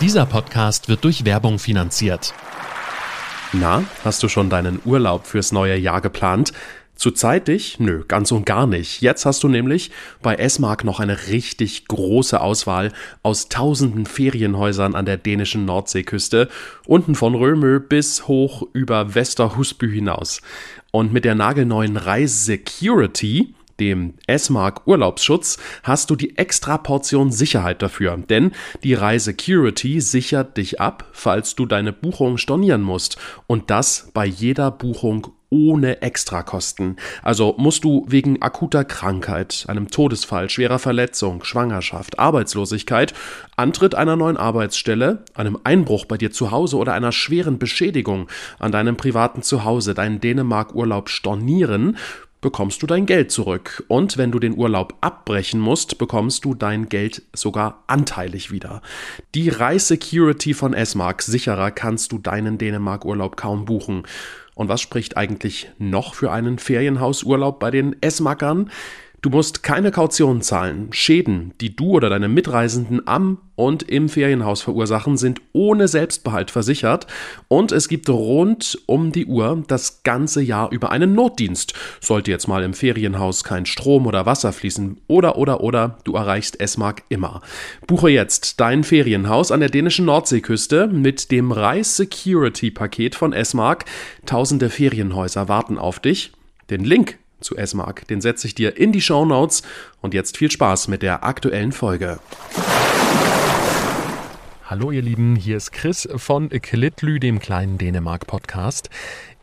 Dieser Podcast wird durch Werbung finanziert. Na, hast du schon deinen Urlaub fürs neue Jahr geplant? Zu zeitig? Nö, ganz und gar nicht. Jetzt hast du nämlich bei S-Mark noch eine richtig große Auswahl aus tausenden Ferienhäusern an der dänischen Nordseeküste, unten von Römö bis hoch über Westerhusby hinaus. Und mit der nagelneuen Reise Security dem S-Mark Urlaubsschutz, hast du die extra Portion Sicherheit dafür. Denn die Reisecurity sichert dich ab, falls du deine Buchung stornieren musst. Und das bei jeder Buchung ohne Extrakosten. Also musst du wegen akuter Krankheit, einem Todesfall, schwerer Verletzung, Schwangerschaft, Arbeitslosigkeit, Antritt einer neuen Arbeitsstelle, einem Einbruch bei dir zu Hause oder einer schweren Beschädigung an deinem privaten Zuhause deinen Dänemark-Urlaub stornieren, bekommst du dein Geld zurück. Und wenn du den Urlaub abbrechen musst, bekommst du dein Geld sogar anteilig wieder. Die Reissecurity von S-Mark sicherer kannst du deinen Dänemark-Urlaub kaum buchen. Und was spricht eigentlich noch für einen Ferienhausurlaub bei den S-Mackern? Du musst keine Kaution zahlen. Schäden, die du oder deine Mitreisenden am und im Ferienhaus verursachen, sind ohne Selbstbehalt versichert und es gibt rund um die Uhr das ganze Jahr über einen Notdienst. Sollte jetzt mal im Ferienhaus kein Strom oder Wasser fließen oder oder oder du erreichst S-Mark immer. Buche jetzt dein Ferienhaus an der dänischen Nordseeküste mit dem Reis Security Paket von S-Mark. Tausende Ferienhäuser warten auf dich. Den Link zu S-Mark. Den setze ich dir in die Show Notes und jetzt viel Spaß mit der aktuellen Folge. Hallo ihr Lieben, hier ist Chris von Klitlü, dem kleinen Dänemark-Podcast.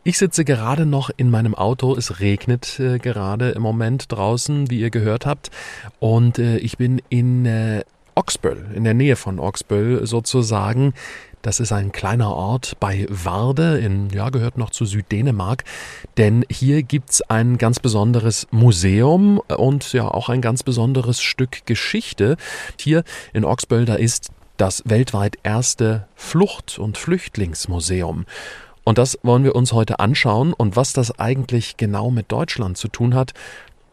Ich sitze gerade noch in meinem Auto. Es regnet äh, gerade im Moment draußen, wie ihr gehört habt. Und äh, ich bin in äh, Oxböll, in der Nähe von Oxböll sozusagen. Das ist ein kleiner Ort bei Warde, in, ja, gehört noch zu Süddänemark. Denn hier gibt's ein ganz besonderes Museum und ja auch ein ganz besonderes Stück Geschichte. Hier in Oxböll, da ist das weltweit erste Flucht- und Flüchtlingsmuseum. Und das wollen wir uns heute anschauen. Und was das eigentlich genau mit Deutschland zu tun hat,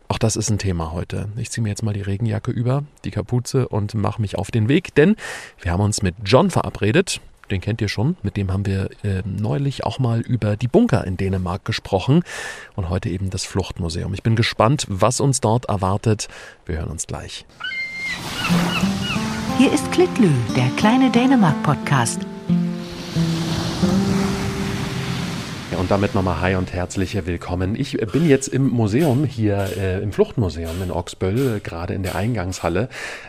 auch das ist ein Thema heute. Ich ziehe mir jetzt mal die Regenjacke über, die Kapuze und mache mich auf den Weg, denn wir haben uns mit John verabredet den kennt ihr schon, mit dem haben wir äh, neulich auch mal über die Bunker in Dänemark gesprochen und heute eben das Fluchtmuseum. Ich bin gespannt, was uns dort erwartet. Wir hören uns gleich. Hier ist Klitlü, der kleine Dänemark-Podcast. Und damit nochmal Hi und herzlich willkommen. Ich bin jetzt im Museum hier, äh, im Fluchtmuseum in Oxböll, gerade in der Eingangshalle.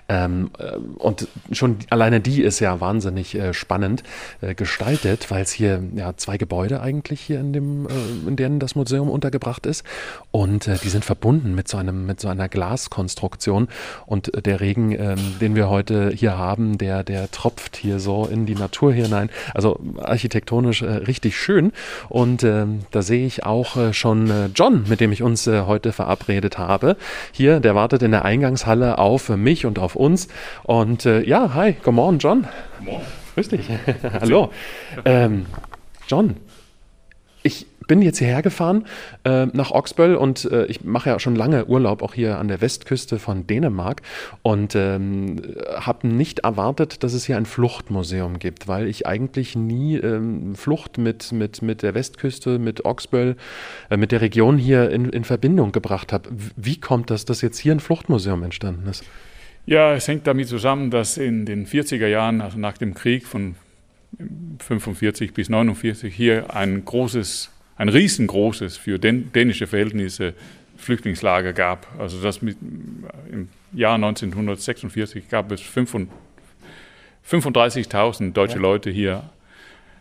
Ähm, äh, und schon alleine die ist ja wahnsinnig äh, spannend äh, gestaltet, weil es hier ja zwei Gebäude eigentlich hier in dem, äh, in denen das Museum untergebracht ist. Und äh, die sind verbunden mit so einem, mit so einer Glaskonstruktion. Und der Regen, ähm, den wir heute hier haben, der, der tropft hier so in die Natur hinein. Also architektonisch richtig schön. Und und äh, da sehe ich auch äh, schon äh, John, mit dem ich uns äh, heute verabredet habe. Hier, der wartet in der Eingangshalle auf mich und auf uns. Und äh, ja, hi, good morning, John. Good morning. Grüß dich. Hallo. Ähm, John, ich bin jetzt hierher gefahren äh, nach Oxböll und äh, ich mache ja schon lange Urlaub auch hier an der Westküste von Dänemark und ähm, habe nicht erwartet, dass es hier ein Fluchtmuseum gibt, weil ich eigentlich nie ähm, Flucht mit, mit, mit der Westküste, mit Oxböll, äh, mit der Region hier in, in Verbindung gebracht habe. Wie kommt das, dass jetzt hier ein Fluchtmuseum entstanden ist? Ja, es hängt damit zusammen, dass in den 40er Jahren, also nach dem Krieg von 45 bis 49 hier ein großes, ein riesengroßes für dänische Verhältnisse Flüchtlingslager gab. Also das mit, im Jahr 1946 gab es 35.000 deutsche ja. Leute hier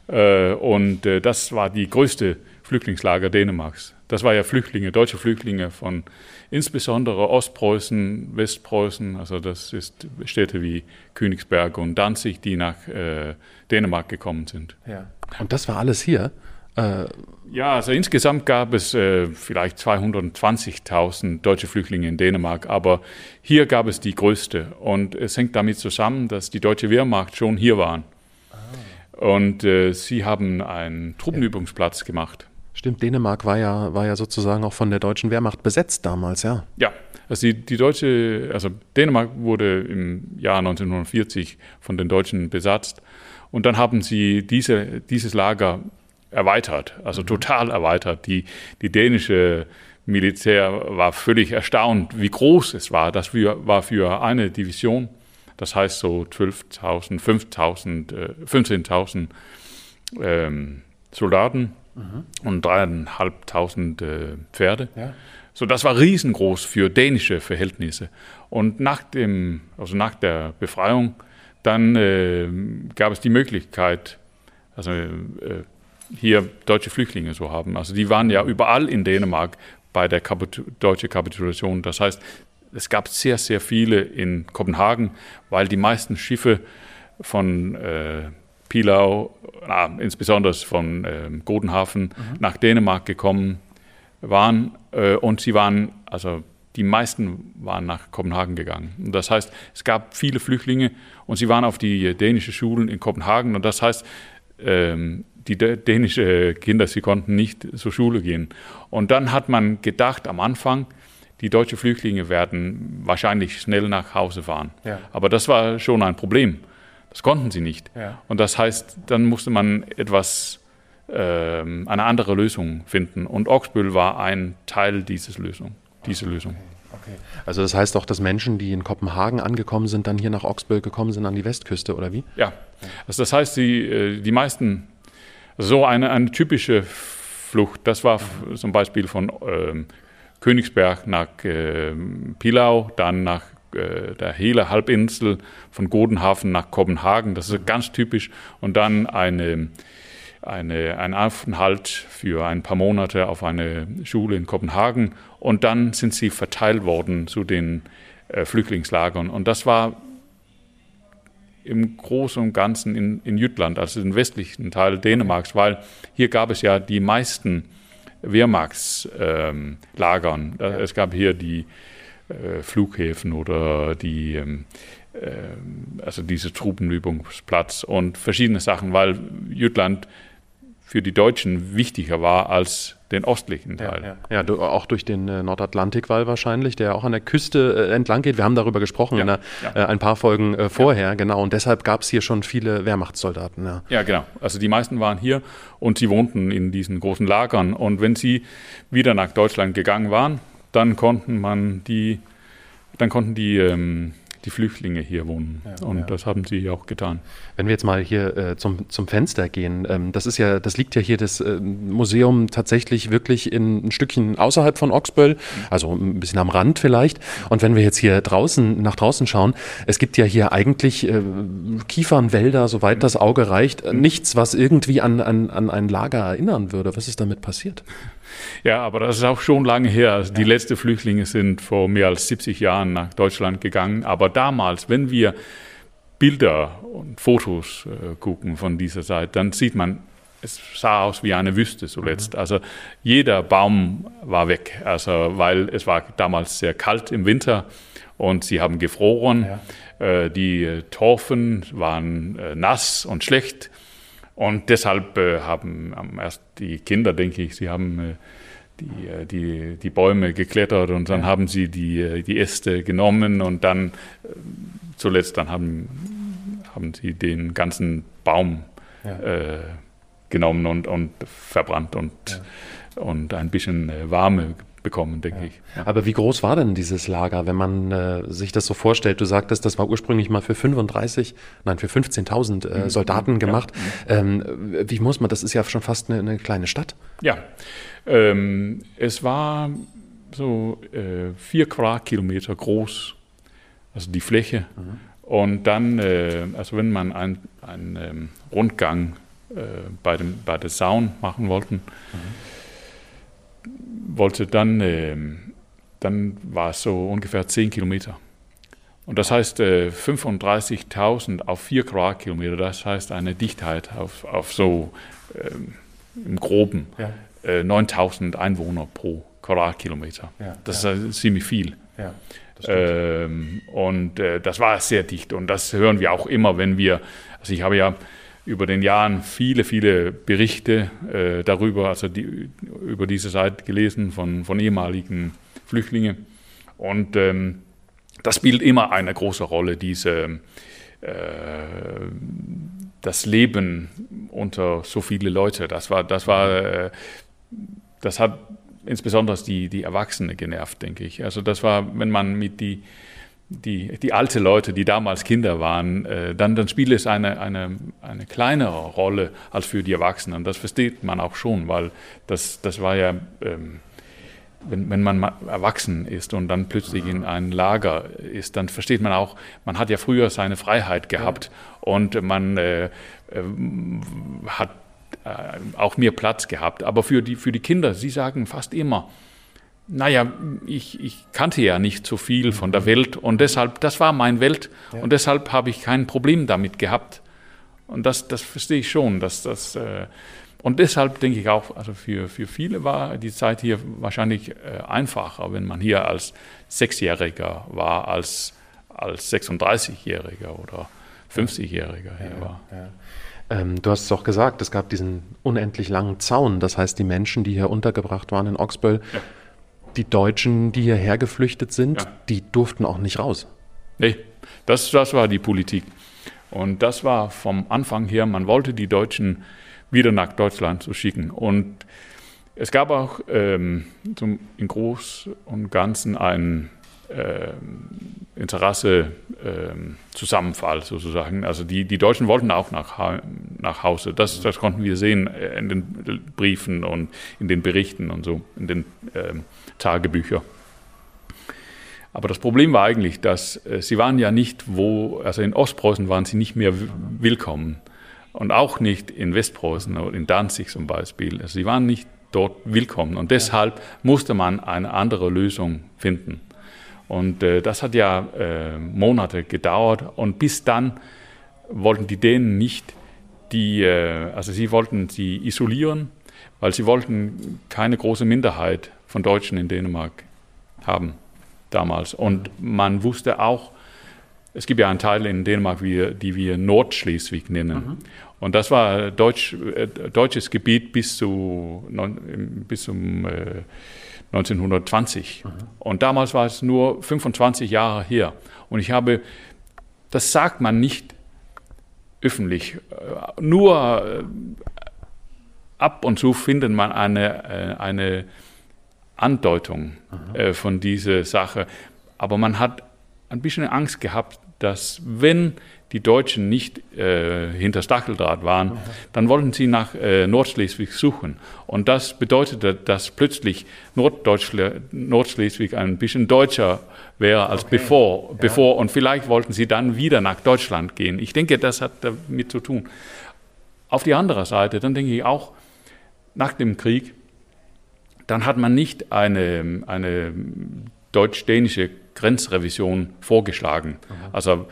äh, und äh, das war die größte Flüchtlingslager Dänemarks. Das war ja Flüchtlinge, deutsche Flüchtlinge von insbesondere Ostpreußen, Westpreußen, also das ist Städte wie Königsberg und Danzig, die nach äh, Dänemark gekommen sind. Ja. Und das war alles hier? Äh, ja, also insgesamt gab es äh, vielleicht 220.000 deutsche Flüchtlinge in Dänemark, aber hier gab es die größte. Und es hängt damit zusammen, dass die deutsche Wehrmacht schon hier waren. Ah. Und äh, sie haben einen Truppenübungsplatz gemacht. Stimmt, Dänemark war ja, war ja sozusagen auch von der deutschen Wehrmacht besetzt damals, ja. Ja, also die, die deutsche, also Dänemark wurde im Jahr 1940 von den Deutschen besetzt und dann haben sie diese, dieses Lager erweitert, also mhm. total erweitert. Die, die dänische Militär war völlig erstaunt, wie groß es war. Das war für eine Division, das heißt so 12.000, 5.000, 15.000 ähm, Soldaten mhm. und dreieinhalbtausend äh, Pferde. Ja. So, das war riesengroß für dänische Verhältnisse. Und nach dem, also nach der Befreiung, dann äh, gab es die Möglichkeit, also äh, hier deutsche Flüchtlinge zu haben. Also die waren ja überall in Dänemark bei der Kapitu deutschen Kapitulation. Das heißt, es gab sehr, sehr viele in Kopenhagen, weil die meisten Schiffe von äh, Pilau, na, insbesondere von äh, Godenhafen, mhm. nach Dänemark gekommen waren. Äh, und sie waren, also die meisten waren nach Kopenhagen gegangen. Und das heißt, es gab viele Flüchtlinge und sie waren auf die dänischen Schulen in Kopenhagen. Und das heißt, ähm, die dänischen Kinder, sie konnten nicht zur Schule gehen. Und dann hat man gedacht am Anfang, die deutschen Flüchtlinge werden wahrscheinlich schnell nach Hause fahren. Ja. Aber das war schon ein Problem. Das konnten sie nicht. Ja. Und das heißt, dann musste man etwas, äh, eine andere Lösung finden. Und Oxbüll war ein Teil dieses Lösung, diese Lösung. Okay. Also das heißt auch, dass Menschen, die in Kopenhagen angekommen sind, dann hier nach Oxbüll gekommen sind an die Westküste, oder wie? Ja. Also das heißt, die, äh, die meisten so eine, eine typische Flucht, das war zum Beispiel von ähm, Königsberg nach äh, Pilau, dann nach äh, der Hele Halbinsel, von Godenhafen nach Kopenhagen, das ist ganz typisch, und dann eine, eine, ein Aufenthalt für ein paar Monate auf eine Schule in Kopenhagen. Und dann sind sie verteilt worden zu den äh, Flüchtlingslagern. Und das war im Großen und Ganzen in, in Jütland, also den westlichen Teil Dänemarks, weil hier gab es ja die meisten Wehrmachtslagern. Ähm, ja. Es gab hier die äh, Flughäfen oder die, ähm, äh, also diese Truppenübungsplatz und verschiedene Sachen, weil Jütland für die Deutschen wichtiger war als den östlichen Teil. Ja, ja. ja auch durch den äh, Nordatlantikwall wahrscheinlich, der auch an der Küste äh, entlang geht. Wir haben darüber gesprochen ja, in der, äh, ein paar Folgen äh, vorher, genau. Und deshalb gab es hier schon viele Wehrmachtssoldaten. Ja. ja, genau. Also die meisten waren hier und sie wohnten in diesen großen Lagern. Und wenn sie wieder nach Deutschland gegangen waren, dann konnten man die, dann konnten die ähm, die Flüchtlinge hier wohnen. Ja, und ja. das haben sie auch getan. Wenn wir jetzt mal hier äh, zum, zum Fenster gehen, ähm, das ist ja, das liegt ja hier das äh, Museum tatsächlich wirklich in ein Stückchen außerhalb von Oxböll, also ein bisschen am Rand vielleicht. Und wenn wir jetzt hier draußen nach draußen schauen, es gibt ja hier eigentlich äh, Kiefernwälder, soweit das Auge reicht, nichts, was irgendwie an, an, an ein Lager erinnern würde. Was ist damit passiert? Ja, aber das ist auch schon lange her. Also die letzten Flüchtlinge sind vor mehr als 70 Jahren nach Deutschland gegangen. Aber damals, wenn wir Bilder und Fotos äh, gucken von dieser Zeit, dann sieht man, es sah aus wie eine Wüste zuletzt. Mhm. Also jeder Baum war weg, also weil es war damals sehr kalt im Winter und sie haben gefroren. Ja. Äh, die Torfen waren äh, nass und schlecht. Und deshalb äh, haben erst die Kinder, denke ich, sie haben äh, die, äh, die, die Bäume geklettert und dann haben sie die, die Äste genommen und dann zuletzt dann haben, haben sie den ganzen Baum ja. äh, genommen und, und verbrannt und, ja. und ein bisschen Warme bekommen, denke ja. ich. Ja. Aber wie groß war denn dieses Lager, wenn man äh, sich das so vorstellt? Du sagtest, das war ursprünglich mal für 35, nein, für 15.000 äh, mhm. Soldaten gemacht. Ja. Mhm. Ähm, wie muss man, das ist ja schon fast eine, eine kleine Stadt. Ja, ähm, es war so äh, vier Quadratkilometer groß, also die Fläche. Mhm. Und dann, äh, also wenn man einen ähm, Rundgang äh, bei, dem, bei der Saun machen wollten, mhm wollte, dann, äh, dann war es so ungefähr 10 Kilometer. Und das heißt äh, 35.000 auf 4 Quadratkilometer, das heißt eine Dichtheit auf, auf so äh, im Groben ja. äh, 9.000 Einwohner pro Quadratkilometer. Ja, das ja. ist ziemlich viel. Ähm, und äh, das war sehr dicht und das hören wir auch immer, wenn wir, also ich habe ja über den Jahren viele, viele Berichte äh, darüber, also die, über diese Zeit gelesen von, von ehemaligen Flüchtlingen. Und ähm, das spielt immer eine große Rolle, diese, äh, das Leben unter so viele Leute. Das war, das war, äh, das hat insbesondere die, die Erwachsene genervt, denke ich. Also das war, wenn man mit die die, die alte Leute, die damals Kinder waren, äh, dann, dann spielt es eine, eine, eine kleinere Rolle als für die Erwachsenen. Das versteht man auch schon, weil das, das war ja, ähm, wenn, wenn man erwachsen ist und dann plötzlich in ein Lager ist, dann versteht man auch, man hat ja früher seine Freiheit gehabt ja. und man äh, äh, hat äh, auch mehr Platz gehabt. Aber für die, für die Kinder, sie sagen fast immer, naja, ich, ich kannte ja nicht so viel von der Welt und deshalb, das war mein Welt ja. und deshalb habe ich kein Problem damit gehabt. Und das, das verstehe ich schon. Dass das, äh, und deshalb denke ich auch, also für, für viele war die Zeit hier wahrscheinlich äh, einfacher, wenn man hier als Sechsjähriger war, als als 36-Jähriger oder 50-Jähriger hier ja, war. Ja. Ähm, du hast es auch gesagt, es gab diesen unendlich langen Zaun. Das heißt, die Menschen, die hier untergebracht waren in Oxböll, ja die Deutschen, die hierher geflüchtet sind, ja. die durften auch nicht raus. Nee, das, das war die Politik. Und das war vom Anfang her, man wollte die Deutschen wieder nach Deutschland zu schicken. Und es gab auch ähm, zum, im Großen und Ganzen ein äh, Interesse äh, Zusammenfall sozusagen. Also die, die Deutschen wollten auch nach, nach Hause. Das, das konnten wir sehen in den Briefen und in den Berichten und so, in den äh, Tagebüchern. Aber das Problem war eigentlich, dass äh, sie waren ja nicht wo, also in Ostpreußen waren sie nicht mehr willkommen. Und auch nicht in Westpreußen oder in Danzig zum Beispiel. Also sie waren nicht dort willkommen. Und deshalb musste man eine andere Lösung finden. Und äh, das hat ja äh, Monate gedauert und bis dann wollten die Dänen nicht die, äh, also sie wollten sie isolieren, weil sie wollten keine große Minderheit von Deutschen in Dänemark haben damals. Und man wusste auch, es gibt ja einen Teil in Dänemark, die wir Nordschleswig nennen. Mhm. Und das war Deutsch, äh, deutsches Gebiet bis, zu, bis zum äh, 1920. Mhm. Und damals war es nur 25 Jahre her. Und ich habe, das sagt man nicht öffentlich, äh, nur äh, ab und zu findet man eine, eine Andeutung mhm. von dieser Sache. Aber man hat ein bisschen Angst gehabt, dass wenn die Deutschen nicht äh, hinter Stacheldraht waren, okay. dann wollten sie nach äh, Nordschleswig suchen. Und das bedeutete, dass plötzlich Nordschleswig ein bisschen deutscher wäre als okay. bevor, ja. bevor. Und vielleicht wollten sie dann wieder nach Deutschland gehen. Ich denke, das hat damit zu tun. Auf die andere Seite, dann denke ich auch, nach dem Krieg, dann hat man nicht eine, eine deutsch-dänische Grenzrevision vorgeschlagen. Mhm. Also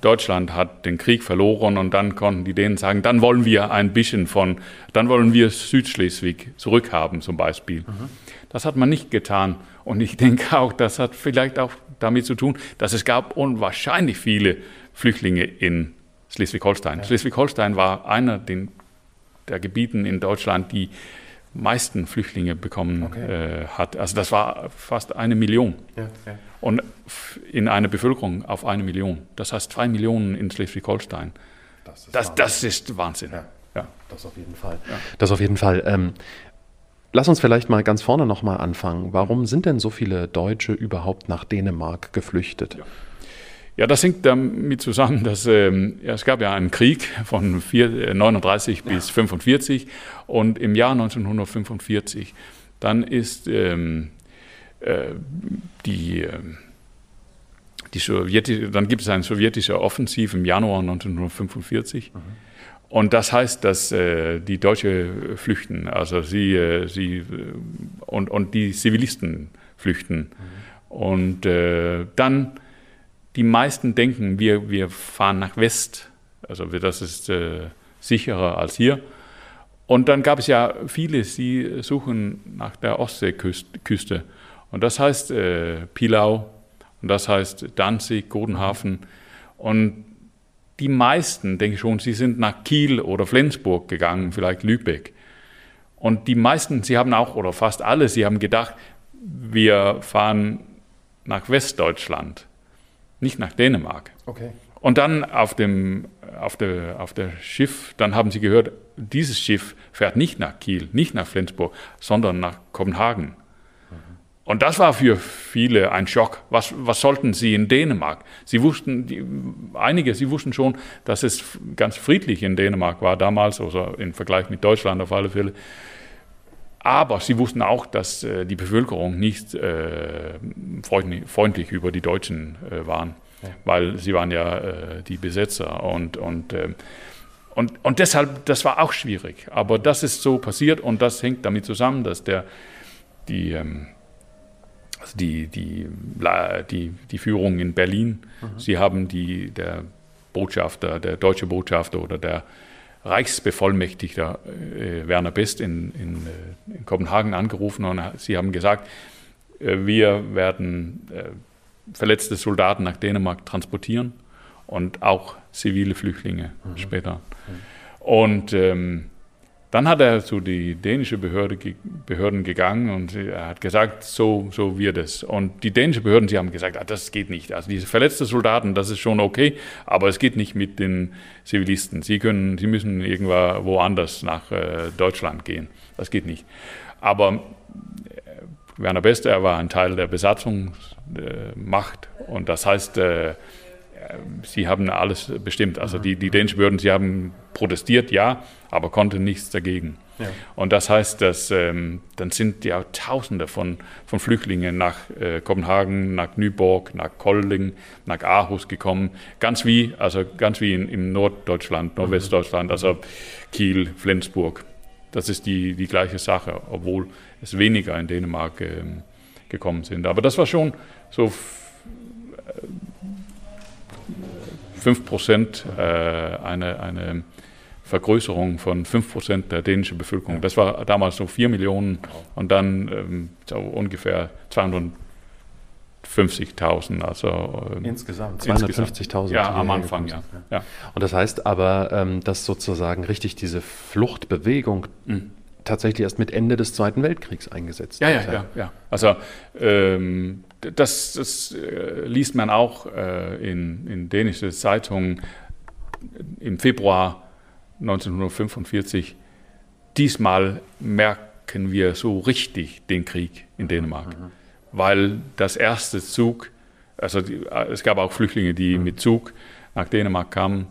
Deutschland hat den Krieg verloren und dann konnten die Dänen sagen, dann wollen wir ein bisschen von, dann wollen wir Südschleswig zurückhaben zum Beispiel. Mhm. Das hat man nicht getan und ich denke auch, das hat vielleicht auch damit zu tun, dass es gab unwahrscheinlich viele Flüchtlinge in Schleswig-Holstein. Ja. Schleswig-Holstein war einer der Gebieten in Deutschland, die meisten Flüchtlinge bekommen okay. äh, hat. Also das war fast eine Million. Ja, ja. Und in einer Bevölkerung auf eine Million. Das heißt zwei Millionen in Schleswig-Holstein. Das, das, das, ist Wahnsinn. Ja, ja. Das auf jeden Fall. Das auf jeden Fall. Ähm, lass uns vielleicht mal ganz vorne nochmal anfangen. Warum sind denn so viele Deutsche überhaupt nach Dänemark geflüchtet? Ja. Ja, das hängt damit zusammen, dass ähm, ja, es gab ja einen Krieg von 4, 39 ja. bis 45 und im Jahr 1945 dann ist ähm, äh, die, äh, die sowjetische, dann gibt es eine sowjetische Offensive im Januar 1945. Mhm. Und das heißt, dass äh, die Deutschen flüchten, also sie, äh, sie äh, und, und die Zivilisten flüchten. Mhm. Und äh, dann die meisten denken, wir, wir fahren nach West, also das ist äh, sicherer als hier. Und dann gab es ja viele, die suchen nach der Ostseeküste. Und das heißt äh, Pilau und das heißt Danzig, Godenhafen. Und die meisten, denke ich schon, sie sind nach Kiel oder Flensburg gegangen, vielleicht Lübeck. Und die meisten, sie haben auch, oder fast alle, sie haben gedacht, wir fahren nach Westdeutschland, nicht nach Dänemark. Okay. Und dann auf dem, auf, der, auf der Schiff, dann haben sie gehört, dieses Schiff fährt nicht nach Kiel, nicht nach Flensburg, sondern nach Kopenhagen. Und das war für viele ein Schock. Was, was sollten sie in Dänemark? Sie wussten, die, einige, sie wussten schon, dass es ganz friedlich in Dänemark war damals, also im Vergleich mit Deutschland auf alle Fälle. Aber sie wussten auch, dass äh, die Bevölkerung nicht äh, freundlich, freundlich, über die Deutschen äh, waren, ja. weil sie waren ja äh, die Besetzer und, und ähm, und, und deshalb, das war auch schwierig. Aber das ist so passiert und das hängt damit zusammen, dass der, die, ähm, also die, die, die, die Führung in Berlin, mhm. sie haben die, der Botschafter, der deutsche Botschafter oder der Reichsbevollmächtigter äh, Werner Best in, in, äh, in, Kopenhagen angerufen und sie haben gesagt, äh, wir werden äh, verletzte Soldaten nach Dänemark transportieren und auch zivile Flüchtlinge mhm. später. Und ähm, dann hat er zu die dänische Behörde, Behörden gegangen und er hat gesagt, so, so wird es. Und die dänischen Behörden, sie haben gesagt, ah, das geht nicht. Also diese verletzten Soldaten, das ist schon okay, aber es geht nicht mit den Zivilisten. Sie können, sie müssen irgendwo woanders nach äh, Deutschland gehen. Das geht nicht. Aber äh, Werner Beste, er war ein Teil der Besatzungsmacht und das heißt, äh, sie haben alles bestimmt. Also die, die dänischen Behörden, sie haben protestiert, ja, aber konnten nichts dagegen. Ja. Und das heißt, dass ähm, dann sind ja Tausende von, von Flüchtlingen nach äh, Kopenhagen, nach Nyborg, nach Kolding, nach Aarhus gekommen. Ganz wie, also ganz wie in, in Norddeutschland, Nordwestdeutschland, also Kiel, Flensburg. Das ist die, die gleiche Sache, obwohl es weniger in Dänemark äh, gekommen sind. Aber das war schon so 5 Prozent, äh, eine, eine Vergrößerung von 5 Prozent der dänischen Bevölkerung. Das war damals so 4 Millionen und dann ähm, so ungefähr 250.000. Also, ähm, insgesamt 250.000. Ja, am Anfang, ja. ja. Und das heißt aber, ähm, dass sozusagen richtig diese Fluchtbewegung mhm. tatsächlich erst mit Ende des Zweiten Weltkriegs eingesetzt ja, ja, ja, ja. Also ähm, das, das äh, liest man auch äh, in, in dänischen Zeitungen im Februar 1945. Diesmal merken wir so richtig den Krieg in Dänemark, mhm. weil das erste Zug, also die, es gab auch Flüchtlinge, die mhm. mit Zug nach Dänemark kamen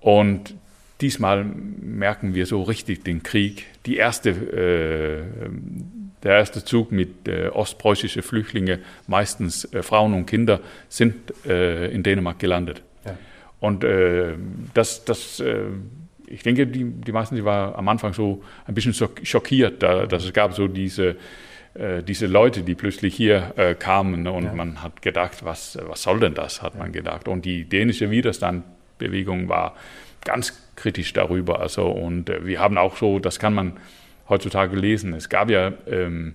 und diesmal merken wir so richtig den Krieg. Die erste äh, der erste Zug mit äh, ostpreußischen Flüchtlingen, meistens äh, Frauen und Kinder, sind äh, in Dänemark gelandet. Und äh, das, das äh, ich denke, die, die meisten, die waren am Anfang so ein bisschen schockiert, da, dass es gab so diese, äh, diese Leute, die plötzlich hier kamen und ja. man hat gedacht, was, was soll denn das, hat ja. man gedacht. Und die dänische Widerstandsbewegung war ganz kritisch darüber. Also, und wir haben auch so, das kann man heutzutage lesen. Es gab ja ähm,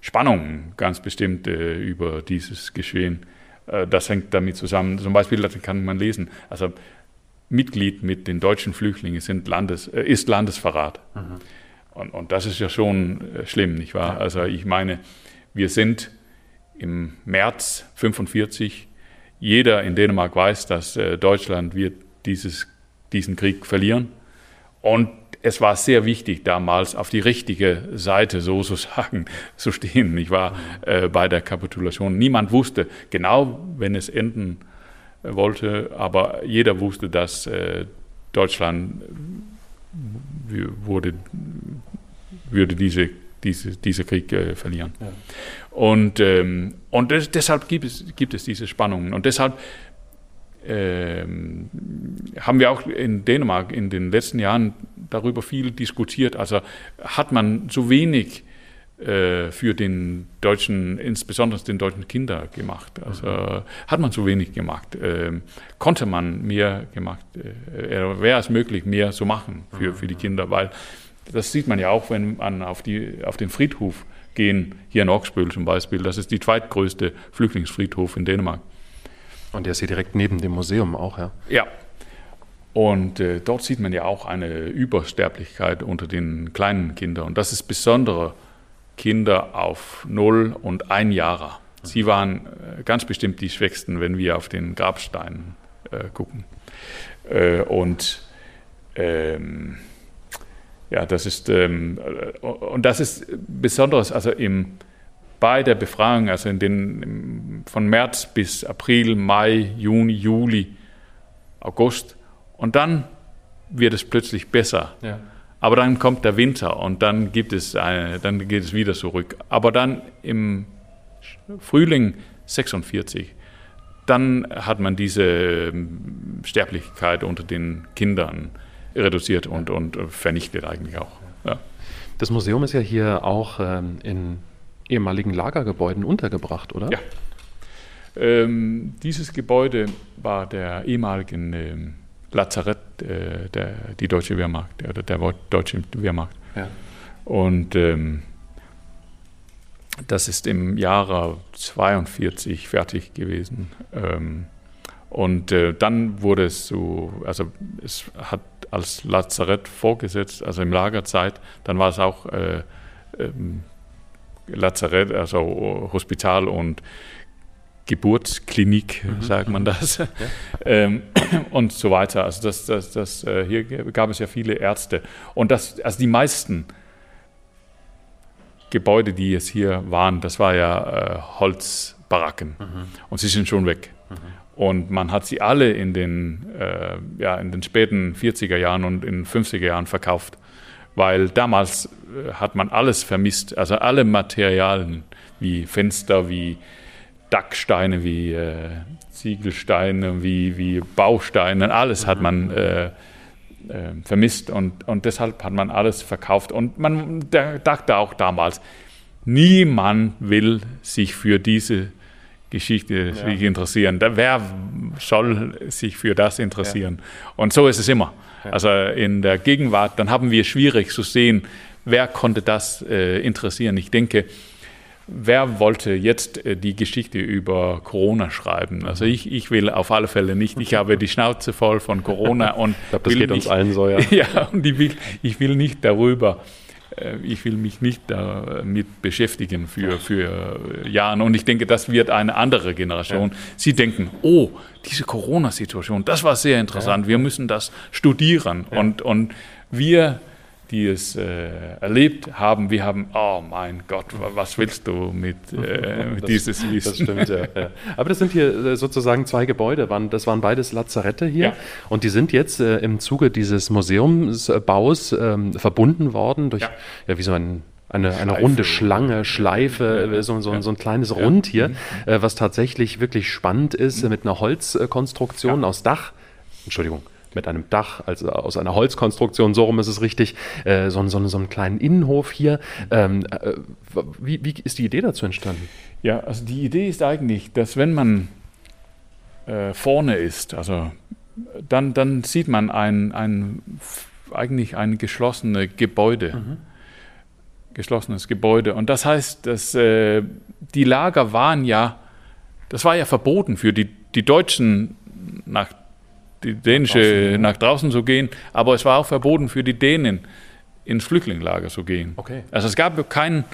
Spannungen ganz bestimmt äh, über dieses Geschehen. Äh, das hängt damit zusammen. Zum Beispiel kann man lesen. Also Mitglied mit den deutschen Flüchtlingen sind Landes, äh, ist Landesverrat. Mhm. Und, und, das ist ja schon äh, schlimm, nicht wahr? Ja. Also ich meine, wir sind im März 45. Jeder in Dänemark weiß, dass Deutschland wird dieses, diesen Krieg verlieren. Und es war sehr wichtig damals auf die richtige Seite sozusagen zu stehen. Ich war äh, bei der Kapitulation. Niemand wusste genau, wenn es enden wollte, aber jeder wusste, dass äh, Deutschland wurde, würde diese, diese, diese Krieg äh, verlieren. Ja. Und, ähm, und das, deshalb gibt es, gibt es diese Spannungen. Und deshalb haben wir auch in Dänemark in den letzten Jahren darüber viel diskutiert. Also hat man zu wenig äh, für den deutschen, insbesondere den deutschen Kinder gemacht. Also mhm. hat man zu wenig gemacht. Konnte man mehr gemacht, wäre es möglich, mehr zu machen für, für die mhm. Kinder, weil das sieht man ja auch, wenn man auf, die, auf den Friedhof gehen, hier in Oxböl zum Beispiel. Das ist die zweitgrößte Flüchtlingsfriedhof in Dänemark. Und der ist hier direkt neben dem Museum auch, ja? Ja. Und äh, dort sieht man ja auch eine Übersterblichkeit unter den kleinen Kindern. Und das ist besondere Kinder auf 0 und 1 Jahre. Sie waren äh, ganz bestimmt die Schwächsten, wenn wir auf den Grabstein äh, gucken. Äh, und ähm, ja, das ist ähm, äh, und das ist besonders, also im, bei der Befragung, also in den, von März bis April, Mai, Juni, Juli, August und dann wird es plötzlich besser. Ja. Aber dann kommt der Winter und dann gibt es eine, dann geht es wieder zurück. Aber dann im Frühling 46, dann hat man diese ähm, Sterblichkeit unter den Kindern reduziert und, und vernichtet eigentlich auch. Ja. Das Museum ist ja hier auch ähm, in ehemaligen Lagergebäuden untergebracht, oder? Ja. Ähm, dieses Gebäude war der ehemaligen ähm, Lazarett äh, der die deutsche Wehrmacht oder der deutsche Wehrmacht. Ja. Und ähm, das ist im Jahre 42 fertig gewesen. Ähm, und äh, dann wurde es so, also es hat als Lazarett vorgesetzt, also im Lagerzeit. Dann war es auch äh, ähm, Lazarett, also Hospital und Geburtsklinik, mhm. sagt man das, ja. ähm, und so weiter. Also das, das, das, äh, hier gab es ja viele Ärzte. Und das, also die meisten Gebäude, die es hier waren, das war ja äh, Holzbaracken. Mhm. Und sie sind schon weg. Mhm. Und man hat sie alle in den, äh, ja, in den späten 40er Jahren und in den 50er Jahren verkauft. Weil damals äh, hat man alles vermisst, also alle Materialien wie Fenster, wie Dacksteine, wie äh, Ziegelsteine, wie, wie Bausteine, alles hat man äh, äh, vermisst und, und deshalb hat man alles verkauft. Und man dachte auch damals, niemand will sich für diese Geschichte ja. interessieren. Wer soll sich für das interessieren? Ja. Und so ist es immer. Also in der Gegenwart, dann haben wir schwierig zu sehen, wer konnte das äh, interessieren. Ich denke, wer wollte jetzt äh, die Geschichte über Corona schreiben? Also ich, ich will auf alle Fälle nicht. Ich habe die Schnauze voll von Corona und ich glaube, das geht nicht, uns allen so, ja. ja, und ich will, ich will nicht darüber ich will mich nicht damit beschäftigen für, für Jahre. Und ich denke, das wird eine andere Generation. Ja. Sie denken, oh, diese Corona-Situation, das war sehr interessant. Wir müssen das studieren. Ja. Und, und wir die es äh, erlebt haben, wir haben, oh mein Gott, was willst du mit, äh, mit das, dieses Wissen? Das stimmt, ja, ja, Aber das sind hier äh, sozusagen zwei Gebäude, das waren beides Lazarette hier ja. und die sind jetzt äh, im Zuge dieses Museumsbaus ähm, verbunden worden durch, ja. wie so ein eine, eine runde Schlange, Schleife, ja, so, so, so, ein kleines ja. Rund hier, mhm. äh, was tatsächlich wirklich spannend ist, mhm. mit einer Holzkonstruktion ja. aus Dach. Entschuldigung, mit einem Dach, also aus einer Holzkonstruktion, so rum ist es richtig, äh, so, so, so einen kleinen Innenhof hier. Ähm, äh, wie, wie ist die Idee dazu entstanden? Ja, also die Idee ist eigentlich, dass wenn man äh, vorne ist, also dann, dann sieht man ein, ein, eigentlich ein geschlossenes Gebäude. Mhm. Geschlossenes Gebäude. Und das heißt, dass äh, die Lager waren ja, das war ja verboten für die, die Deutschen nach die dänische nach draußen, zu gehen, aber es war auch verboten für die Dänen ins Flüchtlingslager zu gehen. Okay. Also es gab keinen,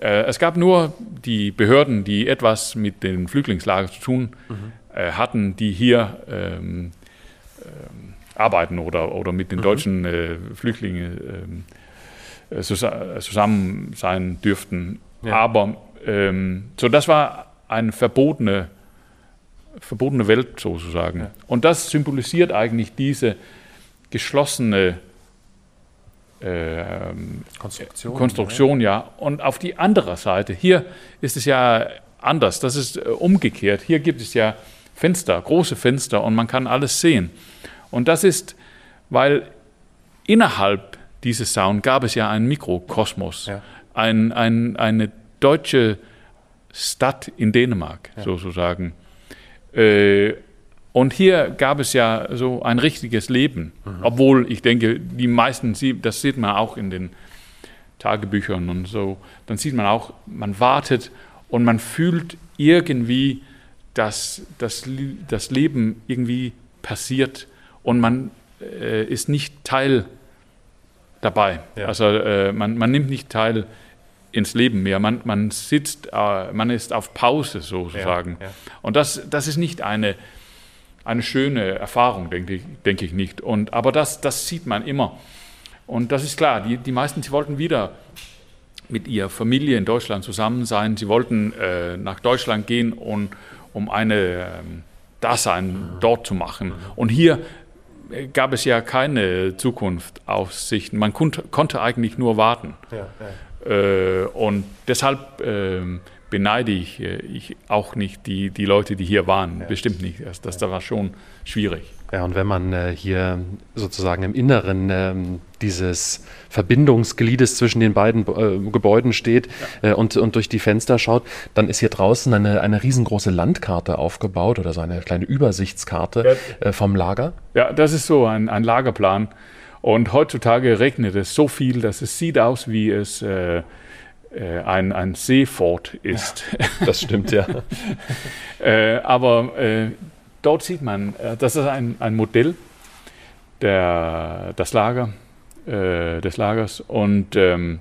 äh, es gab nur die Behörden, die etwas mit den Flüchtlingslagern zu tun mhm. äh, hatten, die hier ähm, äh, arbeiten oder, oder mit den mhm. deutschen äh, Flüchtlingen ähm, äh, zusammen sein dürften. Ja. Aber ähm, so das war eine verbotene verbotene Welt sozusagen. Ja. Und das symbolisiert eigentlich diese geschlossene äh, Konstruktion, Konstruktion ja. ja. Und auf die andere Seite, hier ist es ja anders, das ist äh, umgekehrt. Hier gibt es ja Fenster, große Fenster und man kann alles sehen. Und das ist, weil innerhalb dieses Sound gab es ja einen Mikrokosmos, ja. ein, ein, eine deutsche Stadt in Dänemark ja. sozusagen. Äh, und hier gab es ja so ein richtiges Leben, mhm. obwohl ich denke, die meisten, das sieht man auch in den Tagebüchern und so, dann sieht man auch, man wartet und man fühlt irgendwie, dass das, das Leben irgendwie passiert und man äh, ist nicht Teil dabei. Ja. Also äh, man, man nimmt nicht teil ins Leben mehr. Man, man sitzt, äh, man ist auf Pause sozusagen. Ja, ja. Und das, das ist nicht eine, eine schöne Erfahrung, denke ich, denke ich nicht. Und, aber das, das sieht man immer. Und das ist klar, die, die meisten, sie wollten wieder mit ihrer Familie in Deutschland zusammen sein. Sie wollten äh, nach Deutschland gehen, und, um eine äh, Dasein dort zu machen. Und hier gab es ja keine Zukunftsaussichten. Man konnte, konnte eigentlich nur warten. Ja. Äh, und deshalb äh, beneide ich, äh, ich, auch nicht die, die Leute, die hier waren. Ja. Bestimmt nicht. Das, das, das war schon schwierig. Ja, und wenn man äh, hier sozusagen im Inneren äh, dieses Verbindungsgliedes zwischen den beiden äh, Gebäuden steht ja. Äh, und, und durch die Fenster schaut, dann ist hier draußen eine, eine riesengroße Landkarte aufgebaut oder so eine kleine Übersichtskarte. Äh, vom Lager. Ja, das ist so ein, ein Lagerplan. Und heutzutage regnet es so viel, dass es sieht aus, wie es äh, ein, ein Seefort ist. Ja, das stimmt, ja. aber dort sieht man, äh, das ist ein, ein Modell der, das Lager, äh, des Lagers und ähm,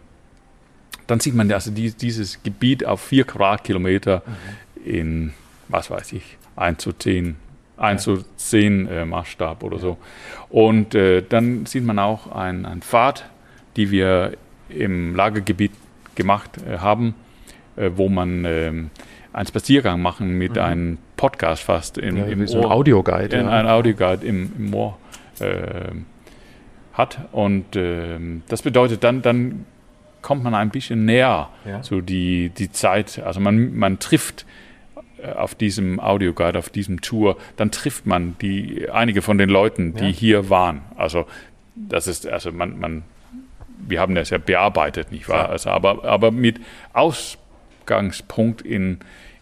dann sieht man also die, dieses Gebiet auf vier Quadratkilometer mhm. in, was weiß ich, 1 zu 10, 1 ja. zu 10 äh, Maßstab oder so. Und äh, dann sieht man auch einen Pfad, die wir im Lagergebiet gemacht äh, haben, äh, wo man ähm, einen Spaziergang machen mit mhm. einem Podcast fast in, ja, im so Ohr. Ein Audioguide. Ja. Ein Audioguide im, im Ohr äh, hat. Und äh, das bedeutet, dann, dann kommt man ein bisschen näher ja. zu die, die Zeit. Also man, man trifft auf diesem Audioguide, auf diesem Tour, dann trifft man die, einige von den Leuten, die ja. hier waren. Also das ist, also man, man, wir haben das ja bearbeitet, nicht wahr? Also, aber, aber mit Ausgangspunkt in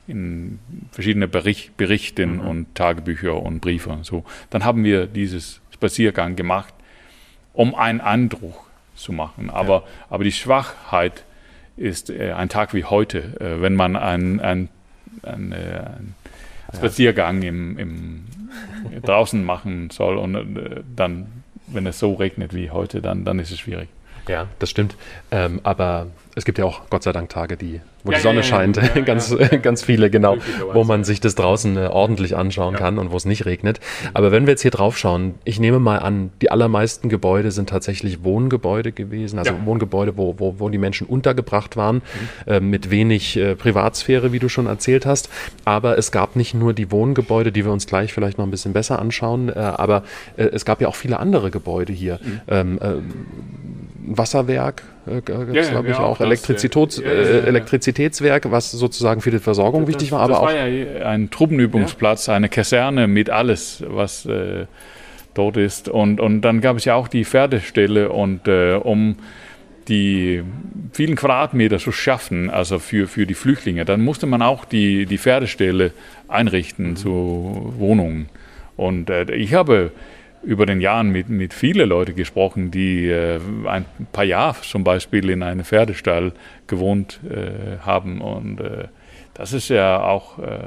in verschiedene Bericht, Berichten mhm. und Tagebücher und Briefe und so. Dann haben wir dieses Spaziergang gemacht, um einen Eindruck zu machen. Aber, ja. aber die Schwachheit ist äh, ein Tag wie heute, äh, wenn man ein, ein, äh, ein Spaziergang im, im, draußen machen soll und äh, dann, wenn es so regnet wie heute, dann, dann ist es schwierig. Ja, das stimmt. Ähm, aber es gibt ja auch Gott sei Dank Tage, die, wo ja, die Sonne ja, scheint, ja, ganz, ganz viele, genau, wo man sich das draußen äh, ordentlich anschauen kann und wo es nicht regnet. Aber wenn wir jetzt hier drauf schauen, ich nehme mal an, die allermeisten Gebäude sind tatsächlich Wohngebäude gewesen, also Wohngebäude, wo, wo, wo die Menschen untergebracht waren, mhm. äh, mit wenig äh, Privatsphäre, wie du schon erzählt hast. Aber es gab nicht nur die Wohngebäude, die wir uns gleich vielleicht noch ein bisschen besser anschauen, äh, aber äh, es gab ja auch viele andere Gebäude hier. Mhm. Ähm, äh, Wasserwerk, äh, glaube ich auch, Elektrizitäts, äh, Elektrizitätswerk, was sozusagen für die Versorgung das, wichtig war. Aber das war ja ein Truppenübungsplatz, eine Kaserne mit alles, was äh, dort ist. Und, und dann gab es ja auch die Pferdestelle und äh, um die vielen Quadratmeter zu schaffen, also für, für die Flüchtlinge, dann musste man auch die, die Pferdestelle einrichten mhm. zu Wohnungen. Und äh, ich habe über den Jahren mit, mit vielen Leuten gesprochen, die äh, ein paar Jahre zum Beispiel in einem Pferdestall gewohnt äh, haben. Und äh, das ist ja auch, äh,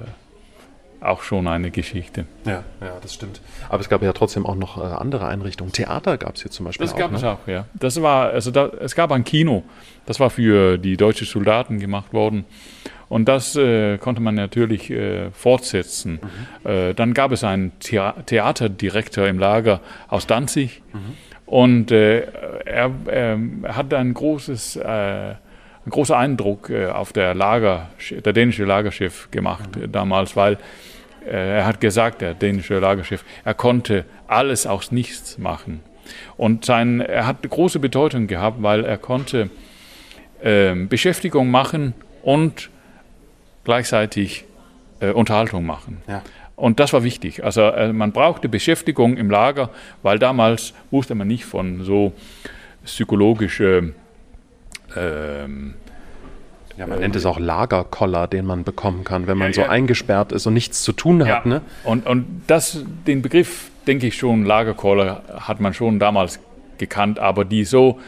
auch schon eine Geschichte. Ja, ja, das stimmt. Aber es gab ja trotzdem auch noch äh, andere Einrichtungen. Theater gab es hier zum Beispiel das auch. Das gab ne? es auch, ja. Das war, also da, es gab ein Kino, das war für die deutschen Soldaten gemacht worden. Und das äh, konnte man natürlich äh, fortsetzen. Mhm. Äh, dann gab es einen Thea Theaterdirektor im Lager aus Danzig. Mhm. Und äh, er, er, hat ein großes, äh, einen großen Eindruck äh, auf der Lager, der dänische Lagerchef gemacht mhm. damals, weil er hat gesagt, der dänische Lagerchef, er konnte alles aus nichts machen. Und sein, er hat große Bedeutung gehabt, weil er konnte ähm, Beschäftigung machen und gleichzeitig äh, Unterhaltung machen. Ja. Und das war wichtig. Also äh, man brauchte Beschäftigung im Lager, weil damals wusste man nicht von so psychologische ähm, ja, man äh, nennt es auch Lagerkoller, den man bekommen kann, wenn man ja, so eingesperrt ist und nichts zu tun hat. Ne? Und, und das, den Begriff, denke ich schon, Lagerkoller hat man schon damals gekannt, aber die so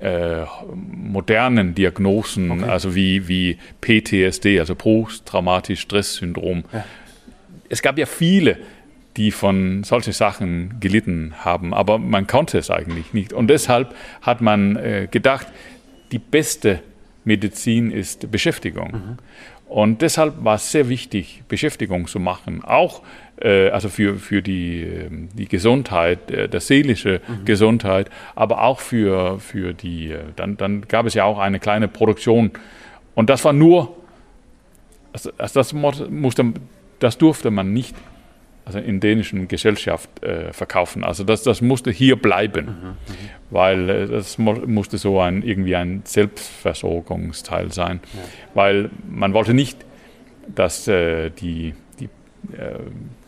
äh, modernen Diagnosen, okay. also wie, wie PTSD, also posttraumatisch Stresssyndrom. Ja. Es gab ja viele, die von solchen Sachen gelitten haben, aber man konnte es eigentlich nicht. Und deshalb hat man äh, gedacht, die beste Medizin ist Beschäftigung. Mhm. Und deshalb war es sehr wichtig, Beschäftigung zu machen, auch äh, also für, für die, ähm, die Gesundheit, äh, der seelische mhm. Gesundheit, aber auch für, für die, äh, dann, dann gab es ja auch eine kleine Produktion. Und das war nur, also, also das, musste, das durfte man nicht also in dänischen Gesellschaft äh, verkaufen. Also das, das musste hier bleiben, mhm, mhm. weil äh, das musste so ein, irgendwie ein Selbstversorgungsteil sein, ja. weil man wollte nicht, dass äh, die, die, äh,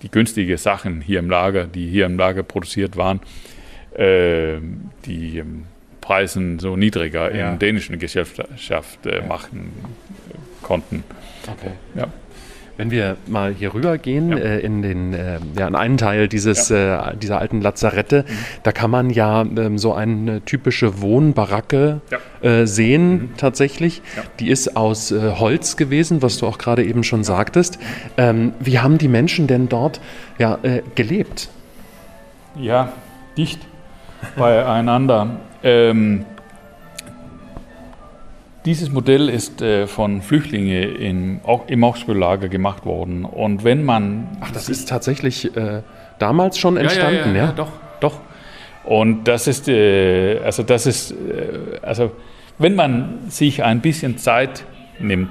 die günstigen Sachen hier im Lager, die hier im Lager produziert waren, äh, die ähm, Preisen so niedriger ja. in dänischen Gesellschaft äh, machen konnten. Okay. Ja. Wenn wir mal hier rüber gehen ja. äh, in den äh, ja, in einen Teil dieses ja. äh, dieser alten Lazarette, mhm. da kann man ja ähm, so eine typische Wohnbaracke ja. Äh, sehen mhm. tatsächlich. Die ist aus äh, Holz gewesen, was du auch gerade eben schon sagtest. Ähm, wie haben die Menschen denn dort ja äh, gelebt? Ja, dicht beieinander. ähm, dieses Modell ist äh, von Flüchtlingen in, auch im Augsburg-Lager gemacht worden. Und wenn man. Ach, das ist tatsächlich äh, damals schon entstanden, ja, ja, ja, ja? doch, doch. Und das ist, äh, also das ist, äh, also wenn man sich ein bisschen Zeit nimmt,